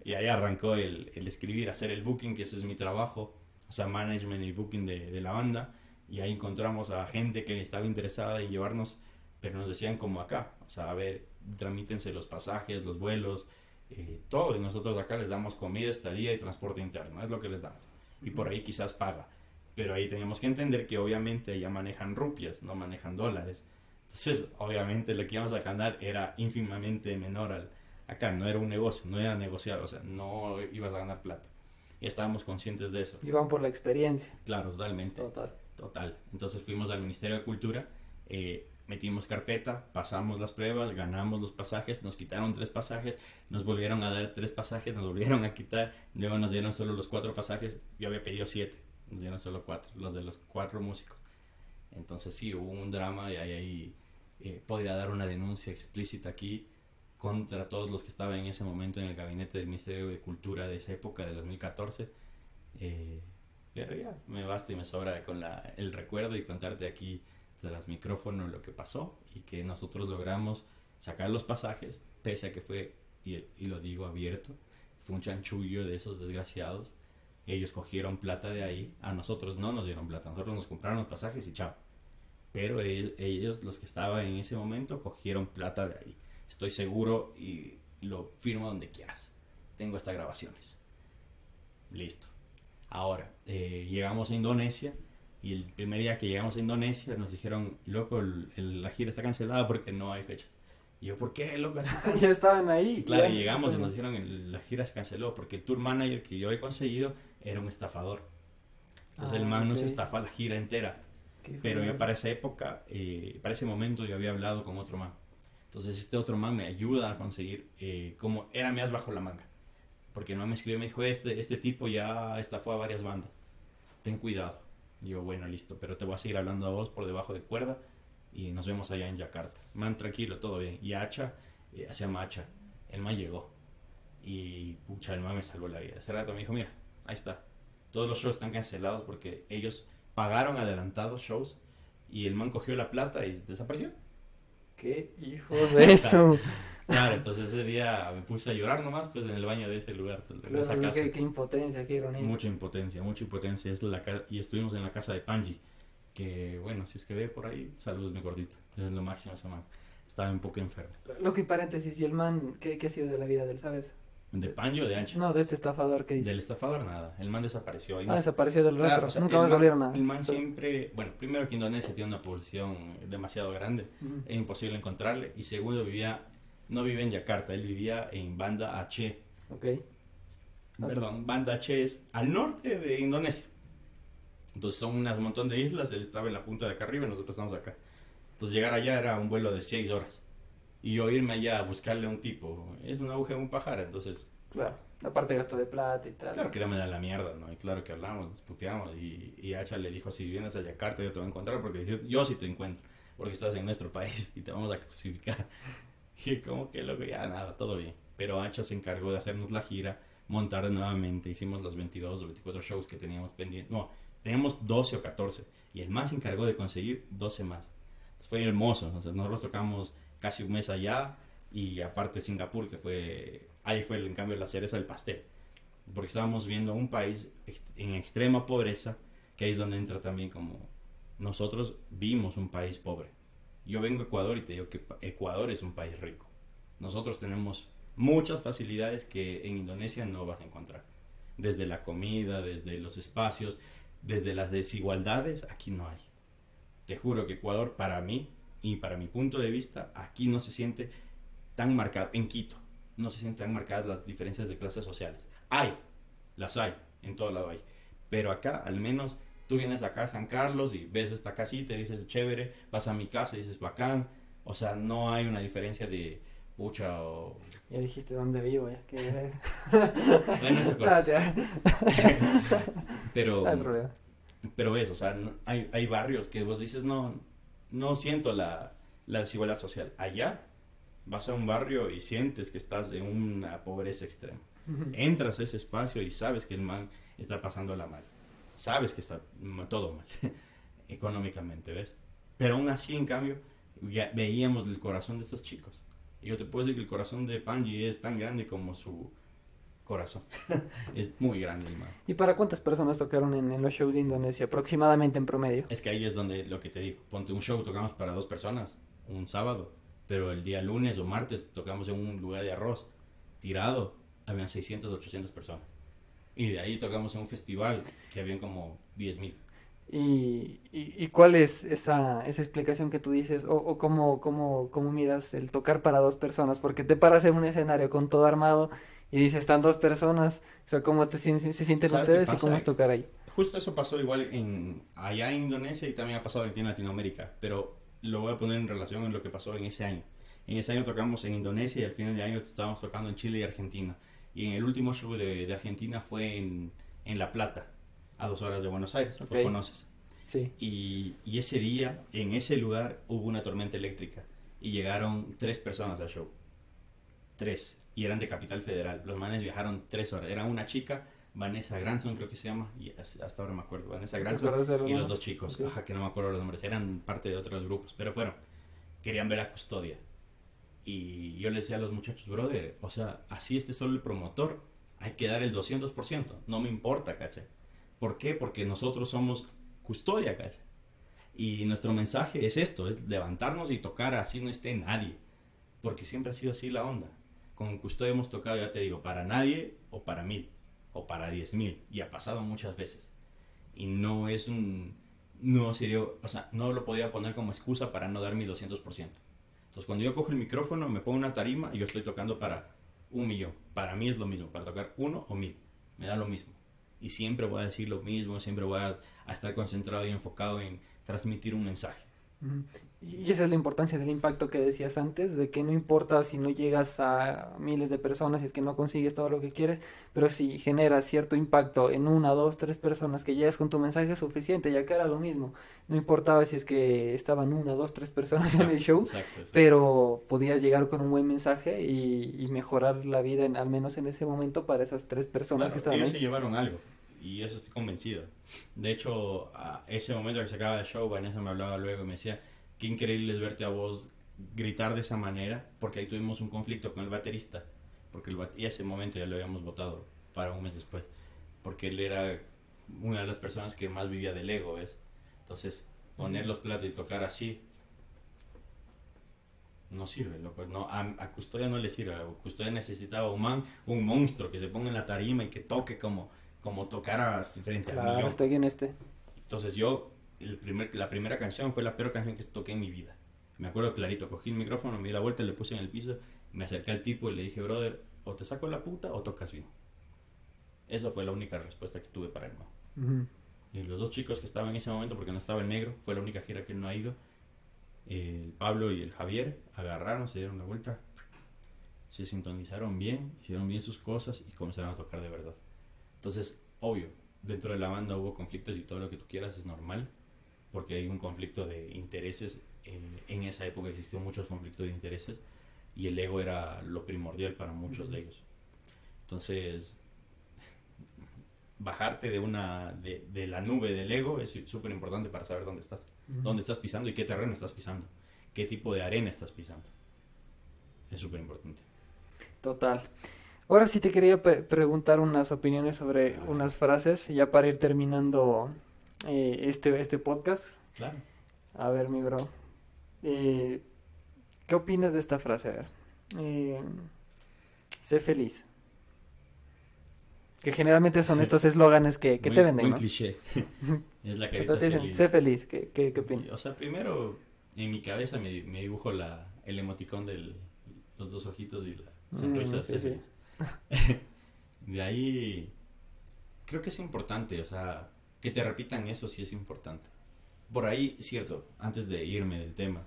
Y ahí arrancó el, el escribir, hacer el booking, que ese es mi trabajo, o sea, management y booking de, de la banda. Y ahí encontramos a gente que estaba interesada en llevarnos, pero nos decían como acá, o sea, a ver, tramítense los pasajes, los vuelos, eh, todo. Y nosotros acá les damos comida, estadía y transporte interno, es lo que les damos. Y por ahí quizás paga. Pero ahí tenemos que entender que obviamente ya manejan rupias, no manejan dólares. Entonces, obviamente lo que íbamos a ganar era ínfimamente menor al acá, no era un negocio, no era negociar, o sea, no ibas a ganar plata. Y estábamos conscientes de eso. Iban por la experiencia. Claro, totalmente. Total. Total. Entonces fuimos al Ministerio de Cultura, eh, metimos carpeta, pasamos las pruebas, ganamos los pasajes, nos quitaron tres pasajes, nos volvieron a dar tres pasajes, nos volvieron a quitar, luego nos dieron solo los cuatro pasajes, yo había pedido siete, nos dieron solo cuatro, los de los cuatro músicos. Entonces sí, hubo un drama y ahí, ahí eh, podría dar una denuncia explícita aquí contra todos los que estaban en ese momento en el gabinete del Ministerio de Cultura de esa época, de 2014. Eh, pero ya, me basta y me sobra con el recuerdo y contarte aquí tras micrófono lo que pasó y que nosotros logramos sacar los pasajes, pese a que fue, y, lo digo abierto, fue un chanchullo de esos desgraciados. Ellos cogieron plata de ahí, a nosotros no nos dieron plata, nosotros nos compraron los pasajes y chao. Pero ellos, los que estaban en ese momento, cogieron plata de ahí. Estoy seguro y lo firmo donde quieras. Tengo estas grabaciones. Listo. Ahora, eh, llegamos a Indonesia y el primer día que llegamos a Indonesia nos dijeron, loco, el, el, la gira está cancelada porque no hay fechas. Y yo, ¿por qué, loco? [laughs] ya estaban ahí. Claro, y llegamos y nos dijeron, la gira se canceló porque el tour manager que yo he conseguido era un estafador. Entonces ah, el man okay. nos estafa la gira entera. Pero yo para esa época, eh, para ese momento yo había hablado con otro man. Entonces este otro man me ayuda a conseguir, eh, como era más bajo la manga. Porque el man me escribió y me dijo, este, este tipo ya estafó a varias bandas. Ten cuidado. Yo, bueno, listo, pero te voy a seguir hablando a vos por debajo de cuerda y nos vemos allá en Yakarta. Man, tranquilo, todo bien. Y Hacha, eh, se llama Hacha, el man llegó. Y pucha, el man me salvó la vida. Hace rato me dijo, mira, ahí está. Todos los shows están cancelados porque ellos pagaron adelantados shows y el man cogió la plata y desapareció. ¿Qué hijo [laughs] de eso? Claro, entonces ese día me puse a llorar nomás pues en el baño de ese lugar, pues, de claro, esa casa. Qué, qué, impotencia, qué ironía. Mucha impotencia, mucha impotencia. Es la y estuvimos en la casa de Panji, que bueno, si es que ve por ahí, saludos mi gordito, es lo máximo esa man. Estaba un poco enfermo. Lo que paréntesis, ¿y el man qué, qué ha sido de la vida de él, sabes? ¿De Panji o de Ancha? No, de este estafador que dices. Del estafador nada, el man desapareció. Ah, desapareció del Claro, rastro. o sea, Nunca más man- volvieron a. El man siempre, bueno, primero que Indonesia tiene una población demasiado grande, Ujú. es imposible encontrarle. Y segundo, vivía, no vivía en Yakarta, él vivía en Banda Aceh. Ok. Perdón, Banda Aceh es al norte de Indonesia. Entonces son unas montón de islas, él estaba en la punta de acá arriba y nosotros estamos acá. Entonces llegar allá era un vuelo de 6 horas. Y yo irme allá a buscarle a un tipo, es una aguja en un pajar, entonces Claro. Aparte gasto de plata y tal. Claro que ya me da la mierda, ¿no? Y claro que hablamos, nos puteamos. Y, y Hacha le dijo, si vienes a Yakarta yo te voy a encontrar porque yo, yo sí te encuentro. Porque estás en nuestro país y te vamos a crucificar. [laughs] Y como que loco, ya nada, todo bien. Pero Hacha se encargó de hacernos la gira, montar nuevamente. Hicimos los 22 o 24 shows que teníamos pendientes. No, teníamos 12 o 14. Y el más se encargó de conseguir 12 más. Fue hermoso. O sea, nosotros tocamos casi un mes allá. Y aparte Singapur, que fue... Ahí fue, en cambio, la cereza del pastel porque estábamos viendo un país en extrema pobreza, que ahí es donde entra también como nosotros vimos un país pobre. Yo vengo a Ecuador y te digo que Ecuador es un país rico. Nosotros tenemos muchas facilidades que en Indonesia no vas a encontrar. Desde la comida, desde los espacios, desde las desigualdades, aquí no hay. Te juro que Ecuador para mí y para mi punto de vista, aquí no se siente tan marcado, en Quito, no se sienten tan marcadas las diferencias de clases sociales. Hay, las hay, en todo lado hay. Pero acá, al menos, tú vienes acá a San Carlos y ves esta casita y dices, chévere, vas a mi casa y dices, bacán. O sea, no hay una diferencia de, pucha, o... Ya dijiste dónde vivo, ya que. [laughs] Bueno, eso. Pero, No hay problema. pero ves, o sea, no- hay, hay barrios que vos dices, no, no siento la, la desigualdad social. Allá vas a un barrio y sientes que estás en una pobreza extrema. Entras a ese espacio y sabes que el man está pasándola mal. Sabes que está todo mal [laughs] económicamente, ¿ves? Pero aún así, en cambio, ya veíamos el corazón de estos chicos. Y yo te puedo decir que el corazón de Panji es tan grande como su corazón. [laughs] es muy grande, man. ¿Y para cuántas personas tocaron en, en los shows de Indonesia? Aproximadamente en promedio. Es que ahí es donde lo que te digo. Ponte un show, tocamos para dos personas, un sábado. Pero el día lunes o martes tocamos en un lugar de arroz tirado. Habían 600, 800 personas. Y de ahí tocamos en un festival que habían como 10 mil. ¿Y, y, y cuál es esa, esa explicación que tú dices? ¿O, o cómo, cómo, cómo miras el tocar para dos personas? Porque te paras en un escenario con todo armado y dices, están dos personas. O sea, ¿cómo te, sien- se sienten ¿Sabes qué ustedes y cómo es tocar ahí? Justo eso pasó igual en allá en Indonesia y también ha pasado aquí en Latinoamérica, pero lo voy a poner en relación en lo que pasó en ese año. En ese año tocamos en Indonesia y al final de año estábamos tocando en Chile y Argentina. Y en el último show de, de Argentina fue en, en La Plata, a dos horas de Buenos Aires, Ok. lo conoces. Sí. Y, y ese día, en ese lugar, hubo una tormenta eléctrica y llegaron tres personas al show. Tres. Y eran de Capital Federal. Los manes viajaron tres horas. Era una chica, Vanessa Granson creo que se llama, y as- hasta ahora me acuerdo. Vanessa ¿Te Granson y los dos chicos, Ok. ajá, que no me acuerdo los nombres. Eran parte de otros grupos, pero fueron. Querían ver a Custodia. Y yo le decía a los muchachos, brother, o sea, así este solo el promotor, hay que dar el 200%. No me importa, ¿cachai? ¿Por qué? Porque nosotros somos custodia, ¿cachai? Y nuestro mensaje es esto, es levantarnos y tocar así no esté nadie. Porque siempre ha sido así la onda. Con custodia hemos tocado, ya te digo, para nadie o para mil o para diez mil. Y ha pasado muchas veces. Y no es un... No sería... O sea, no lo podría poner como excusa para no dar mi 200%. Entonces cuando yo cojo el micrófono, me pongo una tarima y yo estoy tocando para un millón. Para mí es lo mismo, para tocar uno o mil. Me da lo mismo. Y siempre voy a decir lo mismo, siempre voy a, a estar concentrado y enfocado en transmitir un mensaje. Y esa es la importancia del impacto que decías antes, de que no importa si no llegas a miles de personas, si es que no consigues todo lo que quieres, pero si generas cierto impacto en una, dos, tres personas que llegas con tu mensaje es suficiente, ya que era lo mismo. No importaba si es que estaban una, dos, tres personas en el show, Exacto, exacto. pero podías llegar con un buen mensaje y, y mejorar la vida, en, al menos en ese momento, para esas tres personas Claro, que estaban ellos ahí. se llevaron algo y eso estoy convencido. De hecho, a ese momento que se acaba el show, Vanessa me hablaba luego y me decía, qué increíble es verte a vos gritar de esa manera, porque ahí tuvimos un conflicto con el baterista, porque el bat- y ese momento ya lo habíamos votado para un mes después, porque él era una de las personas que más vivía del ego, ¿ves? Entonces, poner los platos y tocar así, no sirve, loco. No, a, a Custodia no le sirve. A Custodia necesitaba un man, un monstruo que se ponga en la tarima y que toque como, como tocara frente a mí. Claro, está aquí en este. Entonces yo, el primer, la primera canción fue la peor canción que toqué en mi vida. Me acuerdo clarito, cogí el micrófono, me di la vuelta, le puse en el piso, me acerqué al tipo y le dije, brother, o te saco la puta o tocas bien. Esa fue la única respuesta que tuve para él, ¿no? Ujú. Y los dos chicos que estaban en ese momento, porque no estaba el negro, fue la única gira que él no ha ido, el Pablo y el Javier agarraron, se dieron la vuelta, se sintonizaron bien, hicieron bien sus cosas y comenzaron a tocar de verdad. Entonces, obvio, dentro de la banda hubo conflictos y todo lo que tú quieras es normal, porque hay un conflicto de intereses. En, en esa época existió muchos conflictos de intereses y el ego era lo primordial para muchos de ellos. Entonces, bajarte de una de, de la nube del ego es súper importante para saber dónde estás, Ujú. dónde estás pisando y qué terreno estás pisando, qué tipo de arena estás pisando. Es súper importante. Total. Ahora sí te quería preguntar unas opiniones sobre unas frases, ya para ir terminando eh, este, este podcast. Claro. A ver, mi bro. eh, ¿qué opinas de esta frase? A ver. Eh, sé feliz. Que generalmente son estos eslóganes que, que Muy- te venden, muy ¿no? cliché. [laughs] es la carita Entonces dicen, sé feliz. ¿Qué, qué, qué opinas? O sea, primero en mi cabeza me, me dibujo la, el emoticón de los dos ojitos y la Mm, sonrisa. sí, sé sí. feliz. [laughs] de ahí creo que es importante, o sea, que te repitan eso sí es importante. Por ahí, cierto, antes de irme del tema,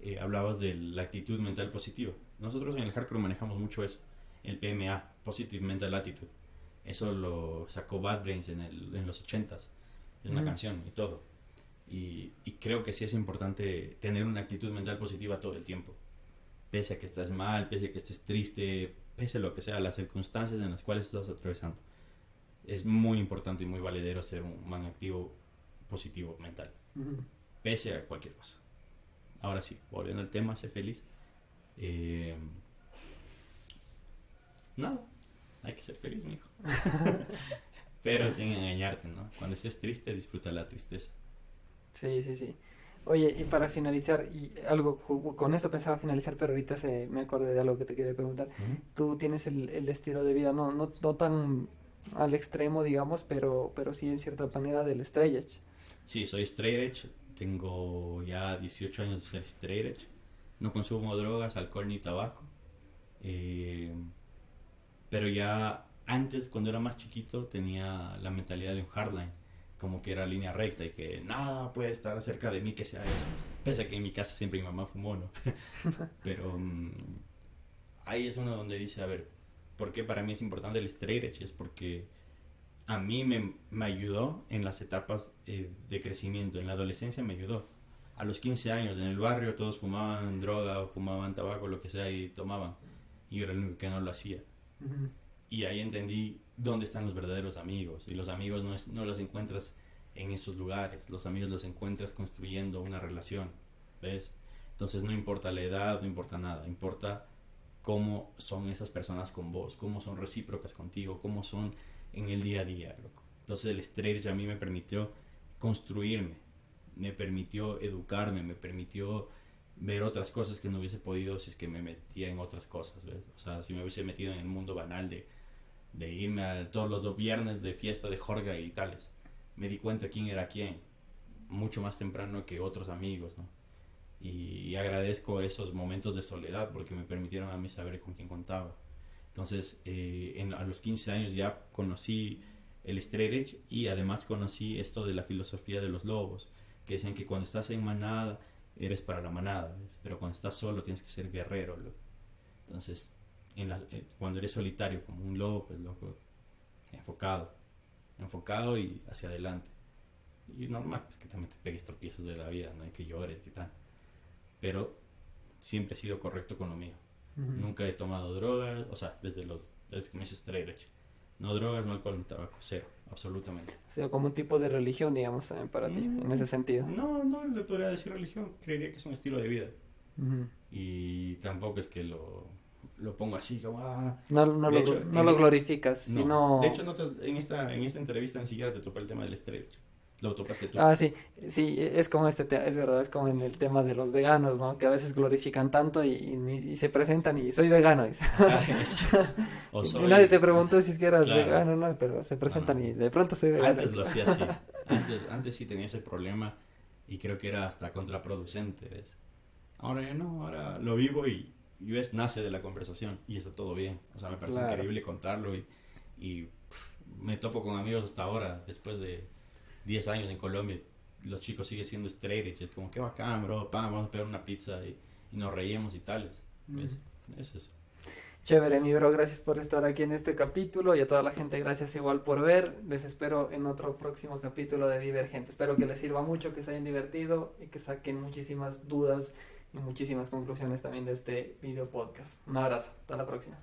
eh, hablabas de la actitud mental positiva. Nosotros en el hardcore manejamos mucho eso, el PMA, Positive Mental Attitude. Eso lo sacó Bad Brains en, el, en los 80s. Es una canción y todo. Y, y creo que sí es importante tener una actitud mental positiva todo el tiempo. Pese a que estés mal, pese a que estés triste, pese a lo que sea, las circunstancias en las cuales estás atravesando. Es muy importante y muy valedero ser un man activo positivo mental, pese a cualquier cosa. Ahora sí, volviendo al tema, sé feliz. Eh, nada, hay que ser feliz, mijo. [laughs] Pero sin engañarte, ¿no? Cuando estés triste, disfruta la tristeza. Sí, sí, sí. Oye, y para finalizar, y algo con esto pensaba finalizar, pero ahorita se, me acordé de algo que te quería preguntar. Tú tienes el, el estilo de vida, no, no, no tan al extremo, digamos, pero, pero sí en cierta manera del straight edge. Sí, soy straight edge. Tengo ya 18 años de ser straight edge. No consumo drogas, alcohol ni tabaco. Eh, pero ya antes, cuando era más chiquito, tenía la mentalidad de un hardline. Como que era línea recta y que nada puede estar cerca de mí que sea eso. Pese a que en mi casa siempre mi mamá fumó, ¿no? [laughs] pero mm, ahí es uno donde dice, a ver, ¿por qué para mí es importante el straight edge? Es porque a mí me, me ayudó en las etapas eh, de crecimiento. En la adolescencia me ayudó. A los 15 años en el barrio todos fumaban droga, fumaban tabaco, lo que sea y tomaban. Y yo era el único que no lo hacía. Y ahí entendí dónde están los verdaderos amigos. Y los amigos no, es- no los encuentras en esos lugares. Los amigos los encuentras construyendo una relación. ¿Ves? Entonces no importa la edad, no importa nada. Importa cómo son esas personas con vos, cómo son recíprocas contigo, cómo son en el día a día. Entonces el stretch a mí me permitió construirme, me permitió educarme, me permitió ver otras cosas que no hubiese podido si es que me metía en otras cosas. ¿ves? O sea, si me hubiese metido en el mundo banal de, de irme a todos los dos viernes de fiesta de jorga y tales. Me di cuenta quién era quién, mucho más temprano que otros amigos. Y, agradezco esos momentos de soledad porque me permitieron a mí saber con quién contaba. Entonces, eh, a los 15 años ya conocí el straight y además conocí esto de la filosofía de los lobos, que dicen que cuando estás en manada eres para la manada, pero cuando estás solo tienes que ser guerrero. Entonces, en la- eh, cuando eres solitario como un lobo, pues loco, enfocado, enfocado y hacia adelante. Y normal, pues que también te pegues tropiezos de la vida, no hay que llores, que tal. Pero siempre he sido correcto con lo mío. Ujú. Nunca he tomado drogas, o sea, desde los desde que me hice edge. No drogas, no alcohol, no tabaco, cero, absolutamente. O sea, como un tipo de religión, digamos, también para ti, en ese sentido. No, no le podría decir religión, creería que es un estilo de vida. Ujú. Y tampoco es que lo, lo pongo así como, ah, No, no, lo, hecho, no en lo este- glorificas, no. sino... De hecho, no te- en, esta, en esta entrevista ni siquiera te topé el tema del edge. Lo topaste tú. Ah, sí, sí, es como este tema, es verdad, es como en el tema de los veganos, ¿no? Que a veces glorifican tanto y, y- y se presentan y soy vegano. dice. Ah. [laughs] O Y nadie te preguntó si es que eras Claro. vegano, ¿no? Pero se presentan y de pronto soy vegano. Antes lo hacía así. [laughs] Antes, antes sí tenía ese problema y creo que era hasta contraproducente, ¿ves? Ahora ya no, ahora lo vivo y, y ves, nace de la conversación y está todo bien. O sea, me parece Claro. increíble contarlo y, y pff, me topo con amigos hasta ahora, después de 10 años en Colombia. Los chicos siguen siendo straight edge, es como, qué bacán, bro, pa, vamos a pegar una pizza y, y nos reímos y tales. Es eso. Chévere, mi bro, gracias por estar aquí en este capítulo y a toda la gente gracias igual por ver. Les espero en otro próximo capítulo de Divergente. Espero que les sirva mucho, que se hayan divertido y que saquen muchísimas dudas y muchísimas conclusiones también de este video podcast. Un abrazo, hasta la próxima.